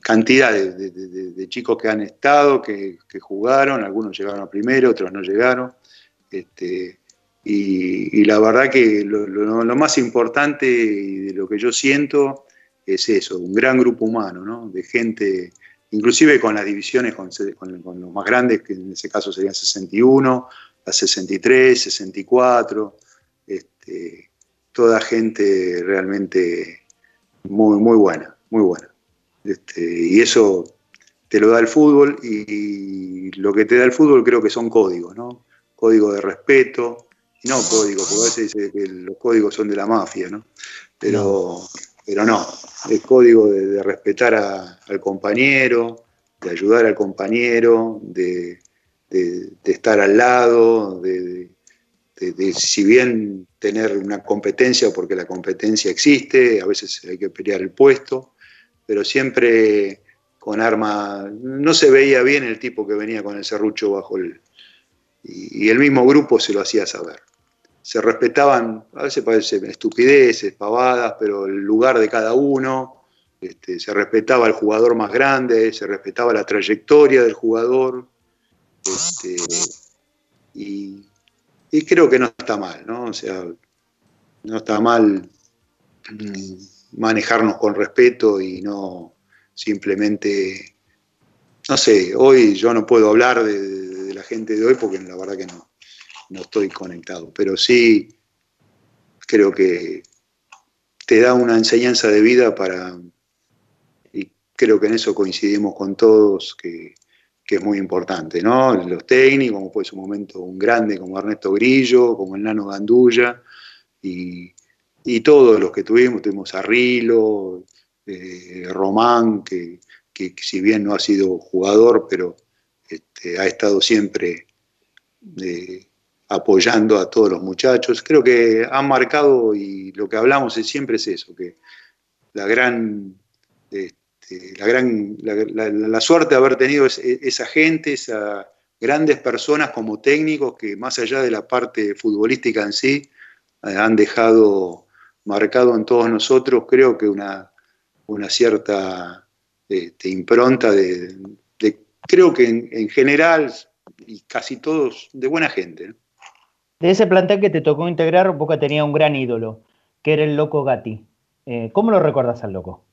cantidad de, chicos que han estado, que, jugaron, algunos llegaron a primero, otros no llegaron. Este, y, la verdad que lo, más importante y de lo que yo siento es eso, un gran grupo humano, ¿no? De gente, inclusive con las divisiones, con, los más grandes, que en ese caso serían 61, la 63, 64, este, toda gente realmente muy, muy buena, muy buena. Este, y eso te lo da el fútbol y lo que te da el fútbol creo que son códigos, ¿no? Código de respeto, no código, porque a veces dice que los códigos son de la mafia, ¿no? Pero pero no el código de, respetar al compañero, de ayudar al compañero, de, estar al lado, de, si bien tener una competencia, porque la competencia existe, a veces hay que pelear el puesto, pero siempre con arma, no se veía bien el tipo que venía con el serrucho bajo el... y el mismo grupo se lo hacía saber. Se respetaban, a veces parecen estupideces, pavadas, pero el lugar de cada uno, este, se respetaba al jugador más grande, se respetaba la trayectoria del jugador, este, y, creo que no está mal, ¿no? O sea, no está mal mm, manejarnos con respeto y no simplemente, no sé, hoy yo no puedo hablar de la gente de hoy porque la verdad que no, no estoy conectado, pero sí creo que te da una enseñanza de vida para, y creo que en eso coincidimos con todos, que, es muy importante, ¿no? Los técnicos, como fue en su momento un grande como Ernesto Grillo, como el Nano Gandulla, y, todos los que tuvimos, tuvimos a eh, Román, que, si bien no ha sido jugador, pero este, ha estado siempre eh, apoyando a todos los muchachos. Creo que han marcado, y lo que hablamos siempre es eso, que la gran, este, la, gran la, suerte de haber tenido esa gente, esas grandes personas como técnicos que más allá de la parte futbolística en sí, eh, han dejado marcado en todos nosotros, creo que una, una cierta este, impronta de, creo que en, general, y casi todos, de buena gente. De ese plantel que te tocó integrar, Boca tenía un gran ídolo, que era el loco Gatti. Eh, ¿Cómo lo recuerdas al loco?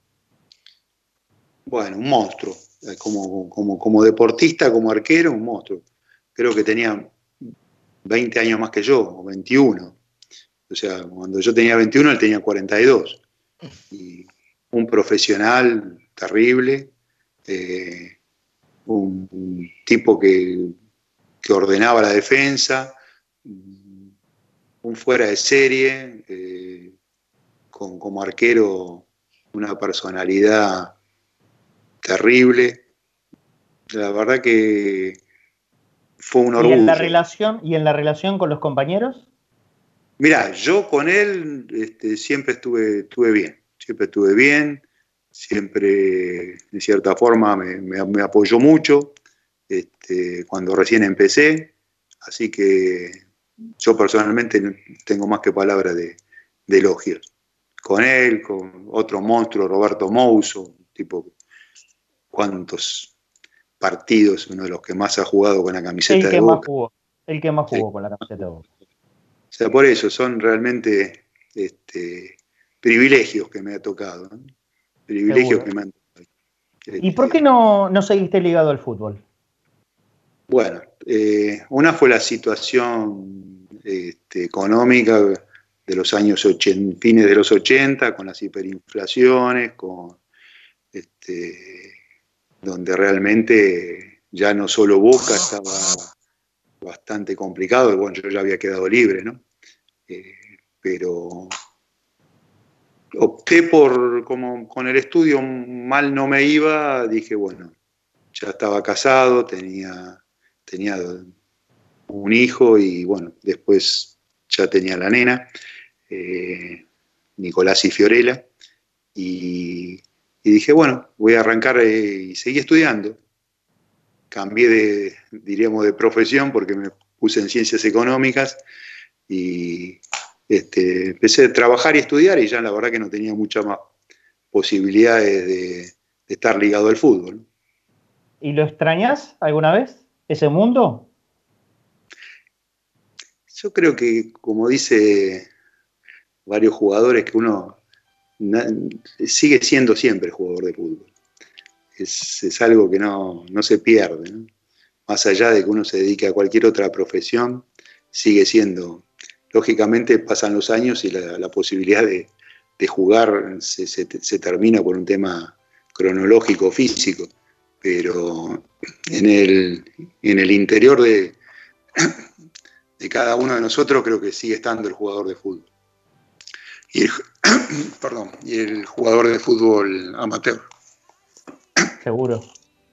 Bueno, un monstruo. Eh, como, como, deportista, como arquero, un monstruo. Creo que tenía 20 años más que yo, o 21. O sea, cuando yo tenía 21, él tenía 42. Y un profesional terrible, eh, un, tipo que, que, ordenaba la defensa, un fuera de serie, eh, con, como arquero una personalidad terrible. La verdad que fue un orgullo. ¿Y en la relación, ¿y en la relación con los compañeros? Mirá, yo con él este, siempre estuve, estuve bien, siempre estuve bien, siempre de cierta forma me, apoyó mucho este, cuando recién empecé, así que yo personalmente tengo más que palabras de, elogios. Con él, con otro monstruo, Roberto Mouso, tipo, cuántos partidos, uno de los que más ha jugado con la camiseta el que de Más jugó, el que más jugó con la camiseta de Boca. O sea, por eso son realmente este, privilegios que me ha tocado. Privilegios que me han tocado. ¿Y por qué no, no seguiste ligado al fútbol? Bueno, eh, una fue la situación este, económica de los años 80, fines de los 80, con las hiperinflaciones, con este, donde realmente ya no solo Boca estaba bastante complicado, bueno, yo ya había quedado libre, ¿no? Eh, pero opté por, como con el estudio mal no me iba, dije, bueno, ya estaba casado, tenía, tenía un hijo y bueno, después ya tenía la nena, eh, Nicolás y Fiorella, y, dije, bueno, voy a arrancar eh, y seguí estudiando. Cambié de, diríamos, de profesión porque me puse en ciencias económicas y este, empecé a trabajar y estudiar y ya la verdad que no tenía muchas más posibilidades de, estar ligado al fútbol. ¿Y lo extrañas alguna vez, ese mundo? Yo creo que, como dice varios jugadores, que uno sigue siendo siempre jugador de fútbol. Es, algo que no, se pierde. Más allá de que uno se dedique a cualquier otra profesión, sigue siendo lógicamente pasan los años y la, posibilidad de, jugar se, termina por un tema cronológico, físico, pero en el, en el interior de, de cada uno de nosotros creo que sigue estando el jugador de fútbol. Y el, perdón, y el jugador de fútbol amateur. Seguro,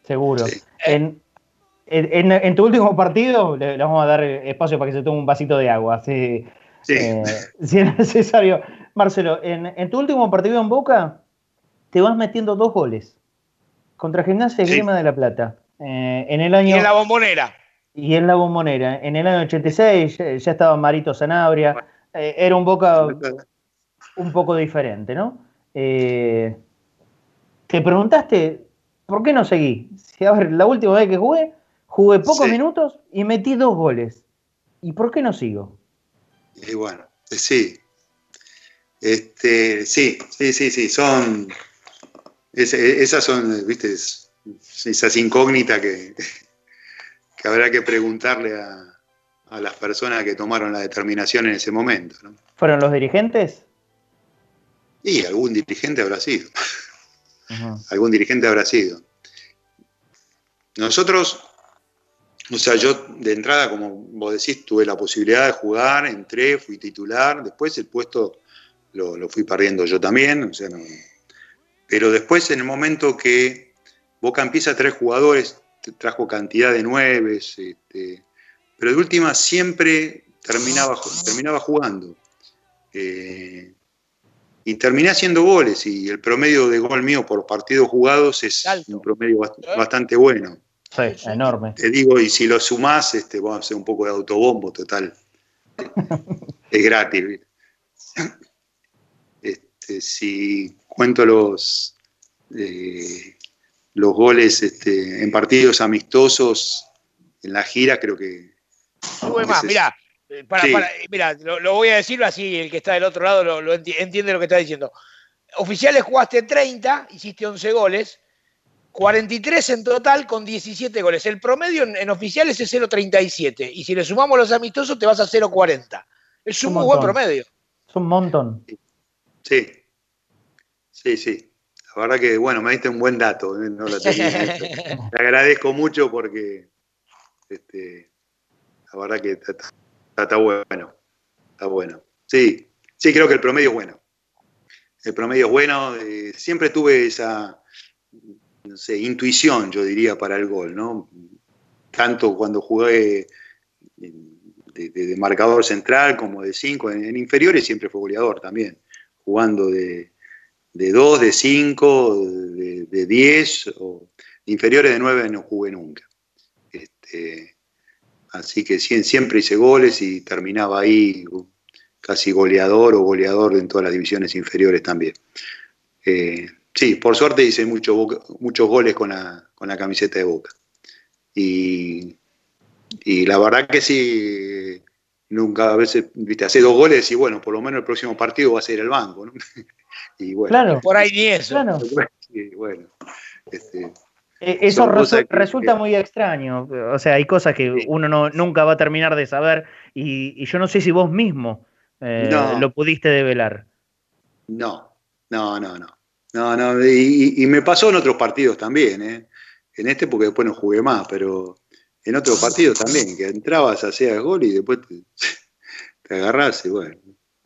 seguro. En, en, tu último partido, le, vamos a dar espacio para que se tome un vasito de agua, si, eh, si es necesario. Marcelo, en, tu último partido en Boca, te vas metiendo dos goles contra Gimnasia y Grima de la Plata. Eh, en el año, y en la bombonera. Y en la bombonera. En el año 86 ya, estaba Marito Sanabria. Eh, era un Boca un poco diferente, ¿no? te preguntaste, ¿por qué no seguí? Si, a ver, la última vez que jugué, Jugué pocos minutos y metí dos goles. ¿Y por qué no sigo? Y bueno, eh, sí. Este, sí, sí, sí, sí, son. esas son, viste, esas incógnitas que, que habrá que preguntarle a, las personas que tomaron la determinación en ese momento. ¿Fueron los dirigentes? Y algún dirigente habrá sido. Algún dirigente habrá sido. Nosotros o sea, yo de entrada, como vos decís, tuve la posibilidad de jugar, entré, fui titular, después el puesto lo, fui perdiendo yo también, o sea, pero después en el momento que Boca empieza a traer jugadores, trajo cantidad de nueve, este, pero de última siempre terminaba, terminaba jugando. Eh, y terminé haciendo goles y el promedio de gol mío por partidos jugados es un promedio bastante bueno. Sí, enorme. Te digo, y si lo sumás, este, vamos a hacer un poco de autobombo total. es gratis. Este, si cuento los, eh, los goles este, en partidos amistosos en la gira, creo que. Sube más, mirá, eh, para, mira, lo, voy a decirlo así, el que está del otro lado lo, entiende lo que está diciendo. Oficiales jugaste 30, hiciste 11 goles, 43 en total con 17 goles. El promedio en, oficiales es 0.37 y si le sumamos los amistosos te vas a 0.40. Es un, muy buen promedio. Es un montón. Sí, sí, sí. La verdad que, bueno, me diste un buen dato. ¿eh? te agradezco mucho porque este, la verdad que está, bueno. Está bueno. Sí, sí, creo que el promedio es bueno. El promedio es bueno. Eh, siempre tuve esa intuición, yo diría, para el gol, ¿no? Tanto cuando jugué de, marcador central como de 5, en, inferiores siempre fue goleador también, jugando de 2, de 5, de 10, o inferiores de 9 no jugué nunca. Este, así que siempre hice goles y terminaba ahí casi goleador o goleador en todas las divisiones inferiores también. Eh, Sí, por suerte hice muchos goles con la, camiseta de Boca. Y, la verdad que sí, nunca a veces, viste, hace dos goles y bueno, por lo menos el próximo partido va a ser el banco, ¿no? y bueno, claro, por ahí ni eso. bueno, este, eh, eso resulta muy extraño. O sea, hay cosas que uno no, nunca va a terminar de saber y, yo no sé si vos mismo eh, lo pudiste develar. No, no, no, no. No, no, y, me pasó en otros partidos también, ¿eh? En este porque después no jugué más, pero en otros partidos también, que entrabas, hacías gol y después te, te agarrás y bueno.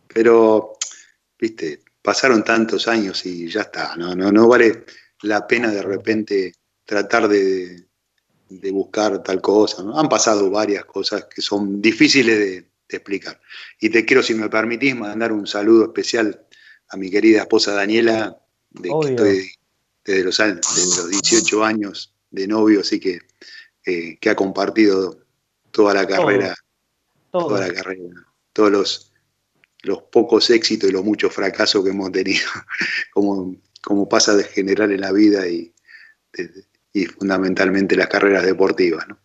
Pero, viste, pasaron tantos años y ya está, no, no, no vale la pena de repente tratar de, buscar tal cosa. Han pasado varias cosas que son difíciles de, explicar. Y te quiero, si me permitís, mandar un saludo especial a mi querida esposa Daniela, de que estoy desde los, desde los 18 años de novio, así que, eh, que ha compartido toda la carrera, toda la carrera, todos los, los pocos éxitos y los muchos fracasos que hemos tenido, como, como pasa de general en la vida y, y fundamentalmente las carreras deportivas. ¿no?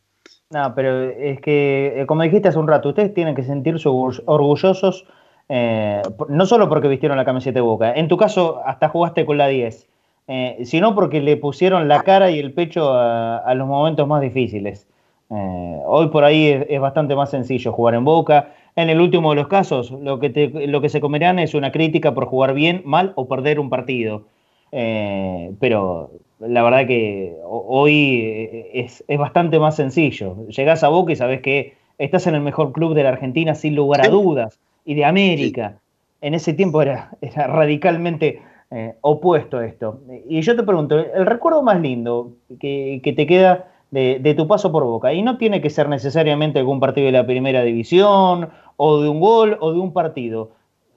no, pero es que, eh, como dijiste hace un rato, ustedes tienen que sentirse orgullosos, eh, no solo porque vistieron la camiseta de Boca, en tu caso hasta jugaste con la 10, eh, sino porque le pusieron la cara y el pecho a, los momentos más difíciles. hoy por ahí es, bastante más sencillo jugar en Boca. En el último de los casos, lo que, lo que se comerán es una crítica por jugar bien, mal o perder un partido. pero la verdad que hoy eh, es, bastante más sencillo. Llegás a Boca y sabes que estás en el mejor club de la Argentina sin lugar a dudas y de América. En ese tiempo era, radicalmente eh, opuesto a esto. Y yo te pregunto, el recuerdo más lindo que, te queda de, tu paso por Boca, y no tiene que ser necesariamente algún partido de la primera división, o de un gol, o de un partido.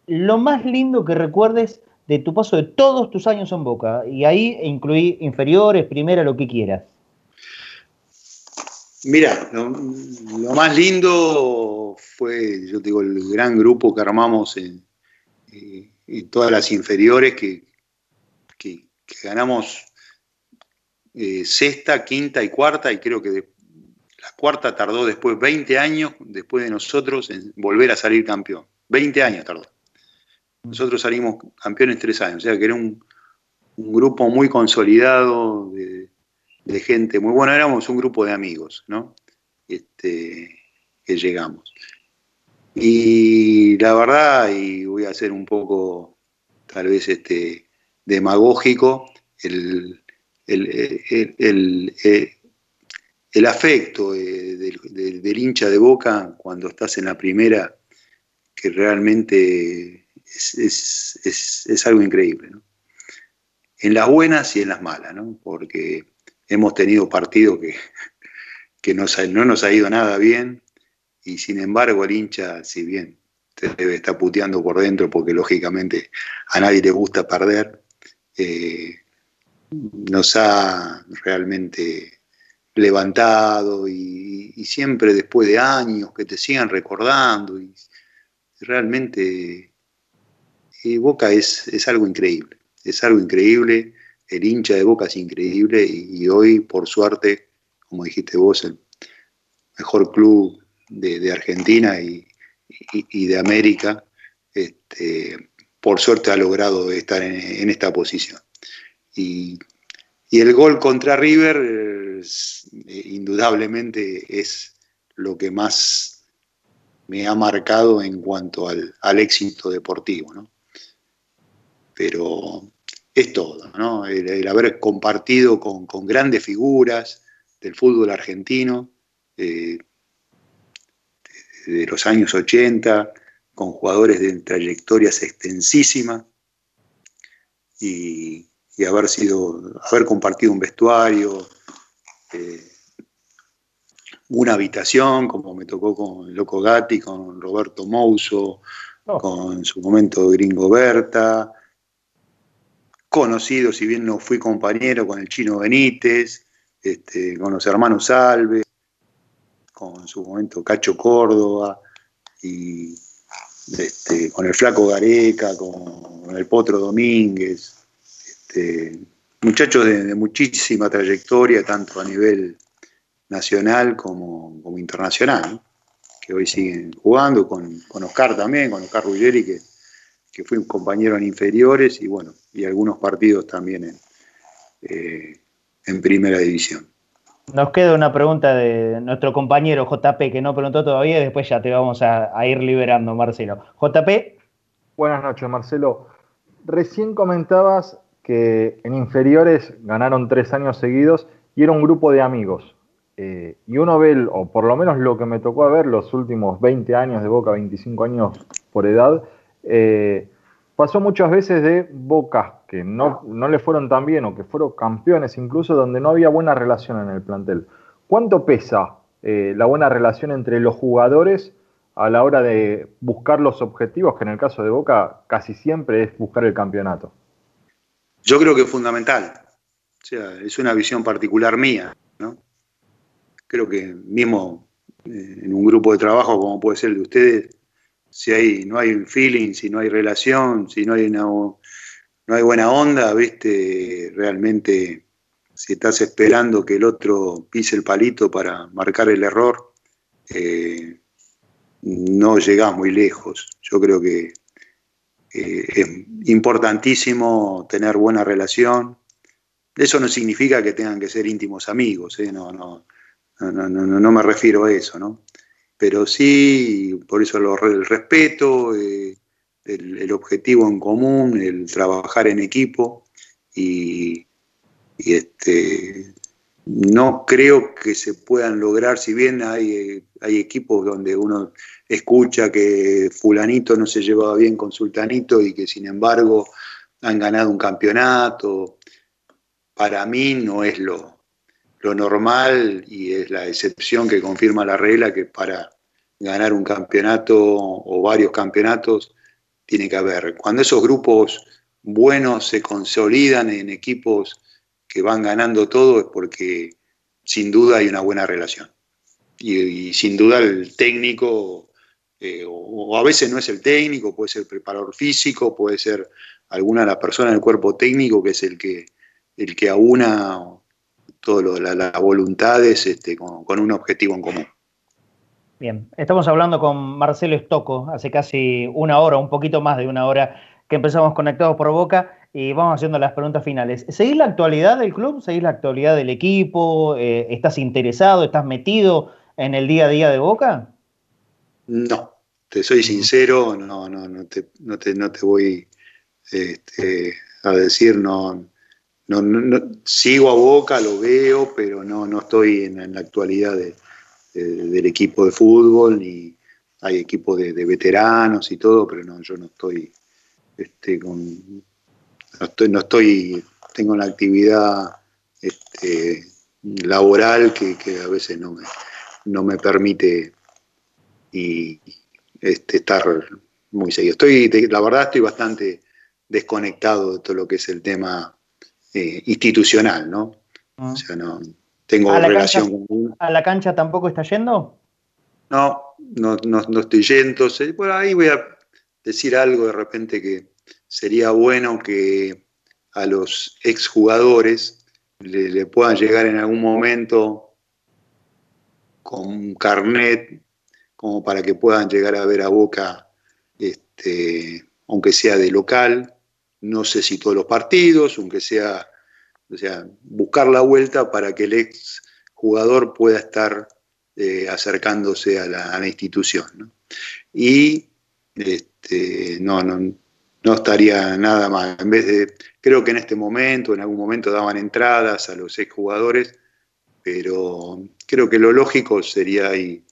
Lo más lindo que recuerdes de tu paso de todos tus años en Boca. Y ahí incluí inferiores, primera, lo que quieras. Mira, lo, más lindo fue, yo digo, el gran grupo que armamos en, todas las inferiores que, que, ganamos eh, sexta, quinta y cuarta, y creo que la cuarta tardó después 20 años, después de nosotros, en volver a salir campeón. 20 años tardó. Nosotros salimos campeones tres años, o sea que era un, grupo muy consolidado de, gente muy buena, éramos un grupo de amigos, ¿no? Este, que llegamos. Y la verdad, y voy a ser un poco tal vez este, demagógico, el, el, afecto eh, del, del hincha de boca cuando estás en la primera, que realmente es, algo increíble, En las buenas y en las malas, Porque hemos tenido partidos que, que no nos ha ido nada bien y sin embargo el hincha, si bien te debe estar puteando por dentro porque lógicamente a nadie le gusta perder, eh, nos ha realmente levantado y, y, siempre después de años que te sigan recordando y realmente y Boca es, es, algo increíble, es algo increíble, el hincha de Boca es increíble y, hoy, por suerte, como dijiste vos, el mejor club de, Argentina y, de América, este, por suerte ha logrado estar en, esta posición. Y, el gol contra River, indudablemente, es lo que más me ha marcado en cuanto al, al éxito deportivo. ¿no? Pero es todo, ¿no? El, haber compartido con, grandes figuras del fútbol argentino eh, de los años 80, con jugadores de trayectorias extensísimas y, haber sido, haber compartido un vestuario, eh, una habitación, como me tocó con Loco Gatti, con Roberto Mouso, oh. con su momento Gringo Berta, conocido, si bien no fui compañero con el chino Benítez, este, con los hermanos Salve, con su momento Cacho Córdoba, y este, con el Flaco Gareca, con el Potro Domínguez, este, muchachos de, muchísima trayectoria, tanto a nivel nacional como, internacional, que hoy siguen jugando, con, con Oscar también, con Oscar Ruggeri, que que fue un compañero en inferiores y bueno, y algunos partidos también en, eh, en primera división. Nos queda una pregunta de nuestro compañero JP que no preguntó todavía y después ya te vamos a, ir liberando, Marcelo. JP. Buenas noches, Marcelo. Recién comentabas que en inferiores ganaron tres años seguidos y era un grupo de amigos. Eh, y uno ve, o por lo menos lo que me tocó ver los últimos 20 años de Boca, 25 años por edad, eh, pasó muchas veces de Boca que no, no le fueron tan bien o que fueron campeones incluso donde no había buena relación en el plantel. ¿Cuánto pesa eh, la buena relación entre los jugadores a la hora de buscar los objetivos, que en el caso de Boca casi siempre es buscar el campeonato? Yo creo que es fundamental. O sea, es una visión particular mía, ¿no? Creo que mismo eh, en un grupo de trabajo como puede ser el de ustedes, si hay, no hay feeling, si no hay relación, si no hay no hay buena onda, viste, realmente si estás esperando que el otro pise el palito para marcar el error, eh, no llegás muy lejos. Yo creo que es importantísimo tener buena relación. Eso no significa que tengan que ser íntimos amigos, ¿eh? no, no, no, no, me refiero a eso, ¿no? Pero sí, por eso el respeto, eh, el, objetivo en común, el trabajar en equipo y, y este, no creo que se puedan lograr, si bien hay, hay equipos donde uno escucha que fulanito no se llevaba bien con sultanito y que sin embargo han ganado un campeonato. Para mí no es lo, lo normal y es la excepción que confirma la regla que para ganar un campeonato o varios campeonatos tiene que haber. Cuando esos grupos buenos se consolidan en equipos que van ganando todo es porque sin duda hay una buena relación. Y, sin duda el técnico, eh, o, a veces no es el técnico, puede ser el preparador físico, puede ser alguna de las personas del cuerpo técnico que es el que, el que aúna todas las voluntades este, con, con un objetivo en común. Bien, estamos hablando con Marcelo Estocco hace casi una hora, un poquito más de una hora que empezamos conectados por Boca y vamos haciendo las preguntas finales. ¿Seguís la actualidad del club? ¿Seguís la actualidad del equipo? Eh, ¿Estás interesado? ¿Estás metido en el día a día de Boca? No, te soy sincero, no, no, no, te, no, te, no te voy este, a decir, no, no, sigo a Boca, lo veo, pero no, no estoy en, la actualidad del equipo de fútbol, ni hay equipos de, de, veteranos y todo, pero no, yo no estoy este, con, no estoy, no estoy tengo una actividad este, laboral que, a veces no me, no me permite y, este, estar muy seguido. Estoy, la verdad estoy bastante desconectado de todo lo que es el tema eh, institucional, ¿no? Ah. O sea, no tengo relación con... ¿A la cancha tampoco está yendo? No, no, no, estoy yendo. Por ahí voy a decir algo de repente que sería bueno que a los exjugadores le, le puedan llegar en algún momento con un carnet como para que puedan llegar a ver a Boca, este, aunque sea de local, no sé si todos los partidos, aunque sea, o sea, buscar la vuelta para que el ex jugador pueda estar eh, acercándose a la, institución. Y este, no, no, no estaría nada mal. En vez de, creo que en este momento, en algún momento daban entradas a los exjugadores, pero creo que lo lógico sería ahí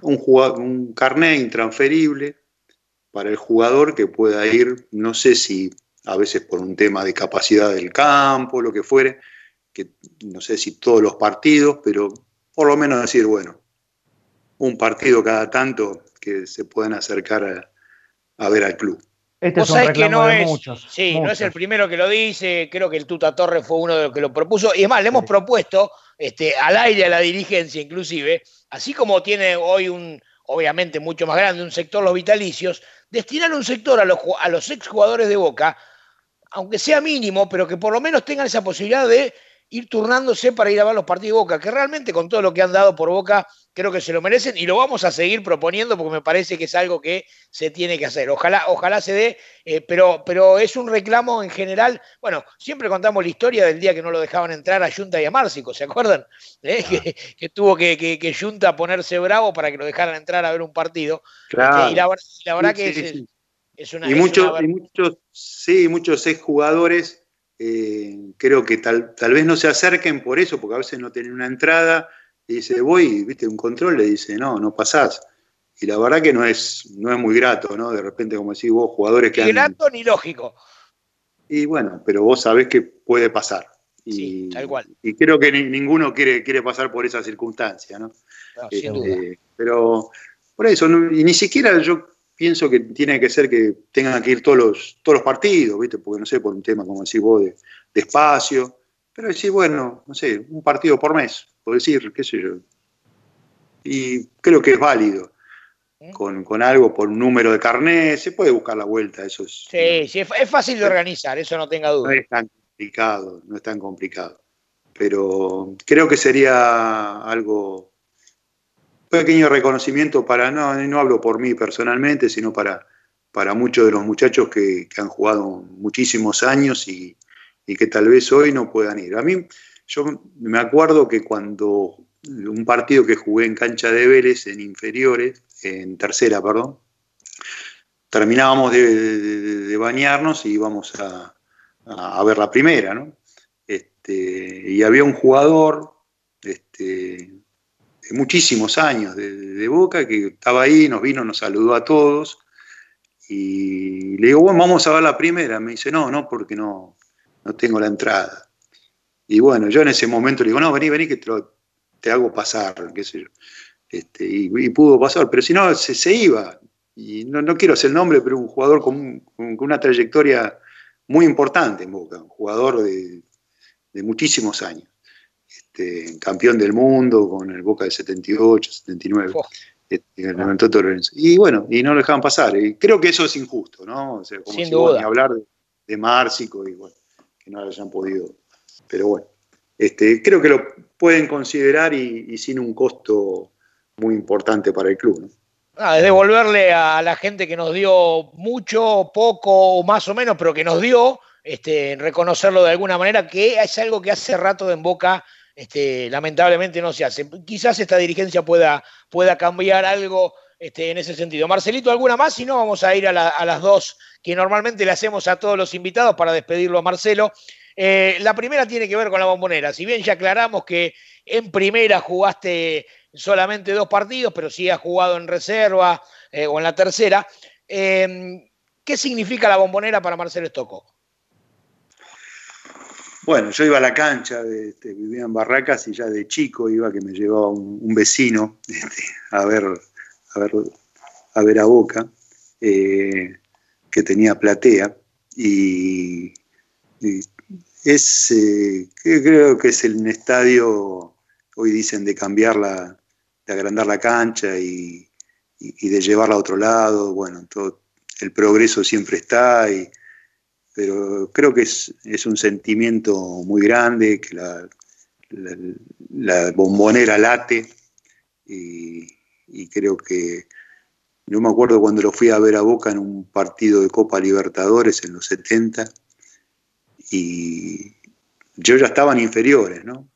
un, un carnet intransferible para el jugador que pueda ir, no sé si a veces por un tema de capacidad del campo, lo que fuere, que no sé si todos los partidos, pero por lo menos decir, bueno, un partido cada tanto que se puedan acercar a ver al club. Este es un que no es, muchos, sí, no es el primero que lo dice, creo que el Tuta Torres fue uno de los que lo propuso, y además le hemos propuesto este, al aire a la dirigencia inclusive, así como tiene hoy un, obviamente mucho más grande, un sector los vitalicios, destinar un sector a los, a los exjugadores de Boca, aunque sea mínimo, pero que por lo menos tengan esa posibilidad de ir turnándose para ir a ver los partidos de Boca, que realmente con todo lo que han dado por Boca, creo que se lo merecen y lo vamos a seguir proponiendo porque me parece que es algo que se tiene que hacer. Ojalá, ojalá se dé, eh, pero, pero es un reclamo en general. Bueno, siempre contamos la historia del día que no lo dejaban entrar a Junta y a Márcico, ¿se acuerdan? ¿Eh? Que, tuvo que, que, Junta ponerse bravo para que lo dejaran entrar a ver un partido. Este, y la, verdad que es, una. Y, muchos, y muchos, sí, muchos exjugadores eh, creo que tal, tal vez no se acerquen por eso, porque a veces no tienen una entrada y dice, voy, viste, un control, le dice, no, no pasás. Y la verdad que no es, no es muy grato, ¿no? De repente, como decís vos, jugadores que... Ni grato ni lógico. Y bueno, pero vos sabés que puede pasar. Y, sí, tal cual. Y creo que ninguno quiere, quiere pasar por esa circunstancia, ¿no? sin duda. Este, pero por eso, y ni siquiera yo pienso que tiene que ser que tengan que ir todos los, todos los partidos, ¿viste? Porque no sé, por un tema, como decís vos, de, de espacio. Pero decir, bueno, no sé, un partido por mes, por decir, qué sé yo. Y creo que es válido. Con, con, algo, por un número de carnet, se puede buscar la vuelta, eso es. Sí, sí, es fácil de organizar, eso no tenga duda. No es tan complicado, no es tan complicado. Pero creo que sería algo, pequeño reconocimiento para, no, no hablo por mí personalmente, sino para, para muchos de los muchachos que, han jugado muchísimos años y, y que tal vez hoy no puedan ir. A mí, yo me acuerdo que cuando un partido que jugué en cancha de Vélez, en inferiores, en tercera, perdón, terminábamos de, bañarnos y íbamos a, a, ver la primera, ¿no? Este, y había un jugador este, muchísimos años de, Boca que estaba ahí, nos vino, nos saludó a todos y le digo, bueno, vamos a ver la primera. Me dice, no, no, porque no, no tengo la entrada. Y bueno, yo en ese momento le digo, no, vení, vení, que te, te hago pasar, qué sé yo. Este, y, pudo pasar, pero si no, se, se iba. Y no, no, quiero hacer el nombre, pero un jugador con, una trayectoria muy importante en Boca, un jugador de, de muchísimos años. Este, campeón del mundo con el Boca de 78, 79. Oh. Este, y bueno, y no lo dejaban pasar. Y creo que eso es injusto, ¿no? O sea, como Sin si duda. Ni hablar de, de Márcico y bueno, que no lo hayan podido. Pero bueno, este, creo que lo pueden considerar y, y sin un costo muy importante para el club. ¿no? Ah, es devolverle a la gente que nos dio mucho, poco o más o menos, pero que nos dio, este, reconocerlo de alguna manera, que es algo que hace rato en Boca este, lamentablemente no se hace. Quizás esta dirigencia pueda, pueda cambiar algo este, en ese sentido. Marcelito, ¿alguna más? Si no, vamos a ir a, la, a, las dos que normalmente le hacemos a todos los invitados para despedirlo a Marcelo. Eh, la primera tiene que ver con la bombonera. Si bien ya aclaramos que en primera jugaste solamente dos partidos, pero sí has jugado en reserva eh, o en la tercera, eh, ¿qué significa la bombonera para Marcelo Estocco? Bueno, yo iba a la cancha, este, vivía en Barracas y ya de chico iba que me llevaba un, vecino este, a, ver, a, ver, a Boca, eh, que tenía platea, y, es, eh, creo que es el estadio, hoy dicen de cambiarla, de agrandar la cancha y, de llevarla a otro lado, bueno, todo, el progreso siempre está y pero creo que es, es un sentimiento muy grande, que la, bombonera late y, creo que, no me acuerdo cuando lo fui a ver a Boca en un partido de Copa Libertadores en los 70 y yo ya estaban inferiores, ¿no?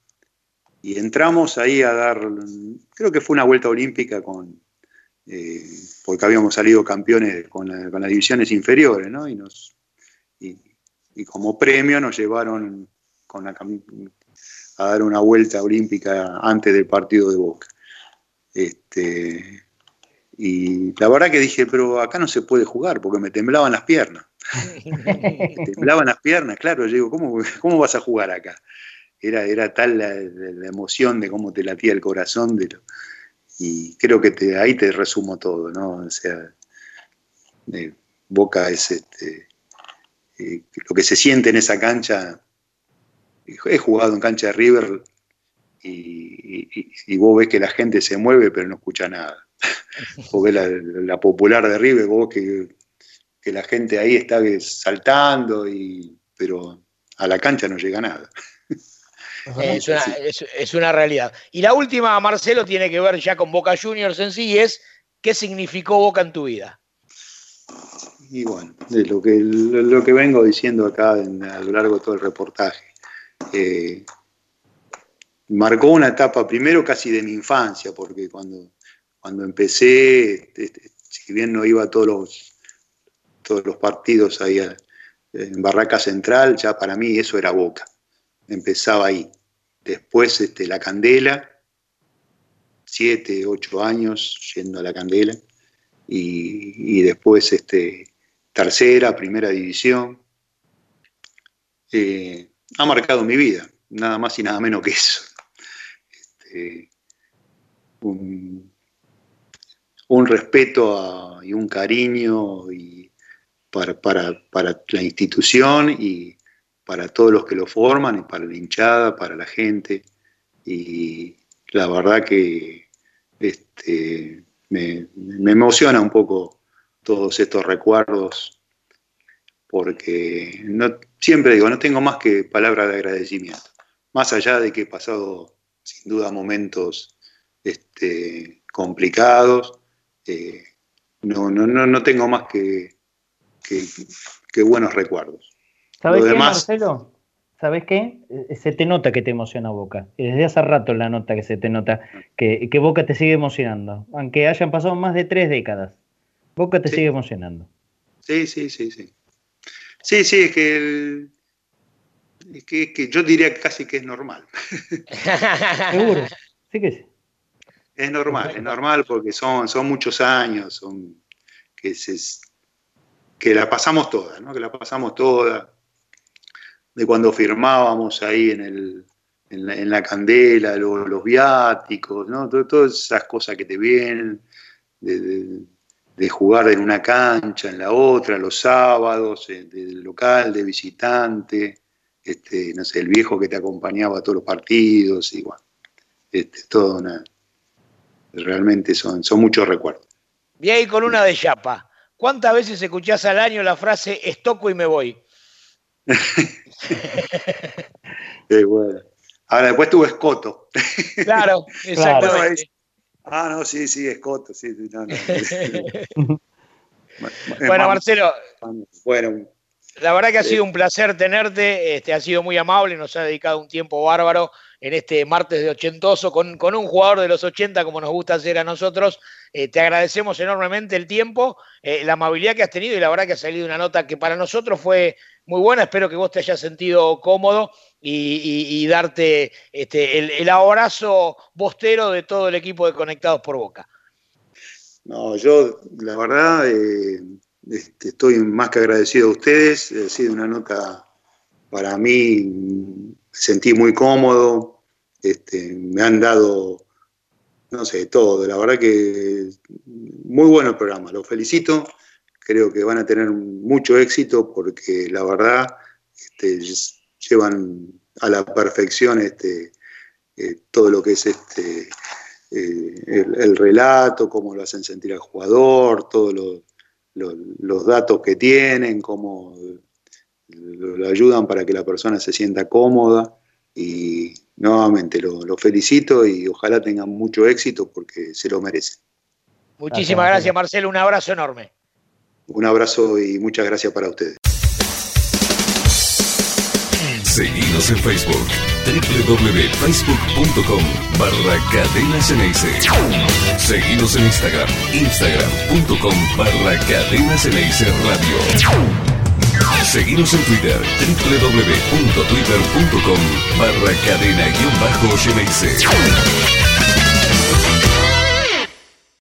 Y entramos ahí a dar, creo que fue una vuelta olímpica con, eh, porque habíamos salido campeones con, con las divisiones inferiores, ¿no? Y nos y, y, como premio nos llevaron con la, a dar una vuelta olímpica antes del partido de Boca. Este, y la verdad que dije, pero acá no se puede jugar porque me temblaban las piernas. me temblaban las piernas, claro. Yo digo, ¿cómo, cómo vas a jugar acá? Era, era tal la, la, emoción de cómo te latía el corazón. De lo, y creo que te, ahí te resumo todo, ¿no? O sea, eh, Boca es este, eh, lo que se siente en esa cancha. He jugado en cancha de River y, y, y, vos ves que la gente se mueve pero no escucha nada. vos ves la, la popular de River, vos que, que, la gente ahí está saltando, y, pero a la cancha no llega nada. Es una, es, es una, realidad. Y la última, Marcelo, tiene que ver ya con Boca Juniors en sí, es ¿qué significó Boca en tu vida? Y bueno, de lo que, lo que vengo diciendo acá a lo largo de todo el reportaje. Eh, marcó una etapa primero casi de mi infancia, porque cuando, cuando empecé, este, si bien no iba a todos los, todos los partidos ahí en Barraca Central, ya para mí eso era Boca. Empezaba ahí. Después este, La Candela, siete, ocho años yendo a La Candela. Y, después este, tercera, primera división. Eh, ha marcado mi vida, nada más y nada menos que eso. Este, un, respeto y un cariño y para, la institución y para todos los que lo forman, y para la hinchada, para la gente. Y la verdad que este, me emociona un poco todos estos recuerdos porque no, siempre digo, no tengo más que palabras de agradecimiento, más allá de que he pasado sin duda momentos este, complicados, eh, no, no, no, no, tengo más que, que, buenos recuerdos. ¿Sabes qué, Marcelo? ¿Sabes qué? Eh, se te nota que te emociona Boca. Desde hace rato la nota que se te nota que, Boca te sigue emocionando. Aunque hayan pasado más de tres décadas. Boca te sigue emocionando. Sí, sí, sí, sí. Sí, sí, es que, es que, yo diría casi que es normal. Seguro, sí que sí. Es normal, es normal porque son, son muchos años, son, que, que la pasamos toda, ¿no? Que la pasamos toda. De cuando firmábamos ahí en, el, en, la, candela, los, viáticos, ¿no? Todas esas cosas que te vienen. de, de jugar en una cancha, en la otra, los sábados, eh, del local, de visitante, este, no sé, el viejo que te acompañaba a todos los partidos, igual. Este, todo una, realmente son, son muchos recuerdos. Y ahí con una de chapa. ¿Cuántas veces escuchás al año la frase estoco y me voy? Bueno. Ahora después tuvo escoto. Claro, exactamente. Ah, no, sí, sí, Escoto, sí, no, bueno, Marcelo. Bueno, la verdad que ha sido un placer tenerte, este, ha sido muy amable, nos ha dedicado un tiempo bárbaro en este martes de ochentoso con, con un jugador de los 80 como nos gusta hacer a nosotros. Eh, te agradecemos enormemente el tiempo, eh, la amabilidad que has tenido y la verdad que ha salido una nota que para nosotros fue muy buena. Espero que vos te hayas sentido cómodo y, darte este, el, abrazo bostero de todo el equipo de Conectados por Boca. No, yo la verdad eh, este, estoy más que agradecido a ustedes. Ha sido una nota para mí, me sentí muy cómodo. Este, me han dado, no sé, todo. La verdad que muy bueno el programa. Los felicito. Creo que van a tener mucho éxito porque la verdad este, llevan a la perfección este, eh, todo lo que es este, eh, el, relato, cómo lo hacen sentir al jugador, todos los datos que tienen, cómo lo, ayudan para que la persona se sienta cómoda. Y nuevamente lo, felicito y ojalá tengan mucho éxito porque se lo merecen. Muchísimas gracias, Marcelo. Un abrazo enorme. Un abrazo y muchas gracias para ustedes. En Facebook, www.facebook.com barra Cadenas Seguinos en Instagram, instagram.com barra Cadenas Radio. Seguinos en Twitter, www.twitter.com barra cadena-geneise.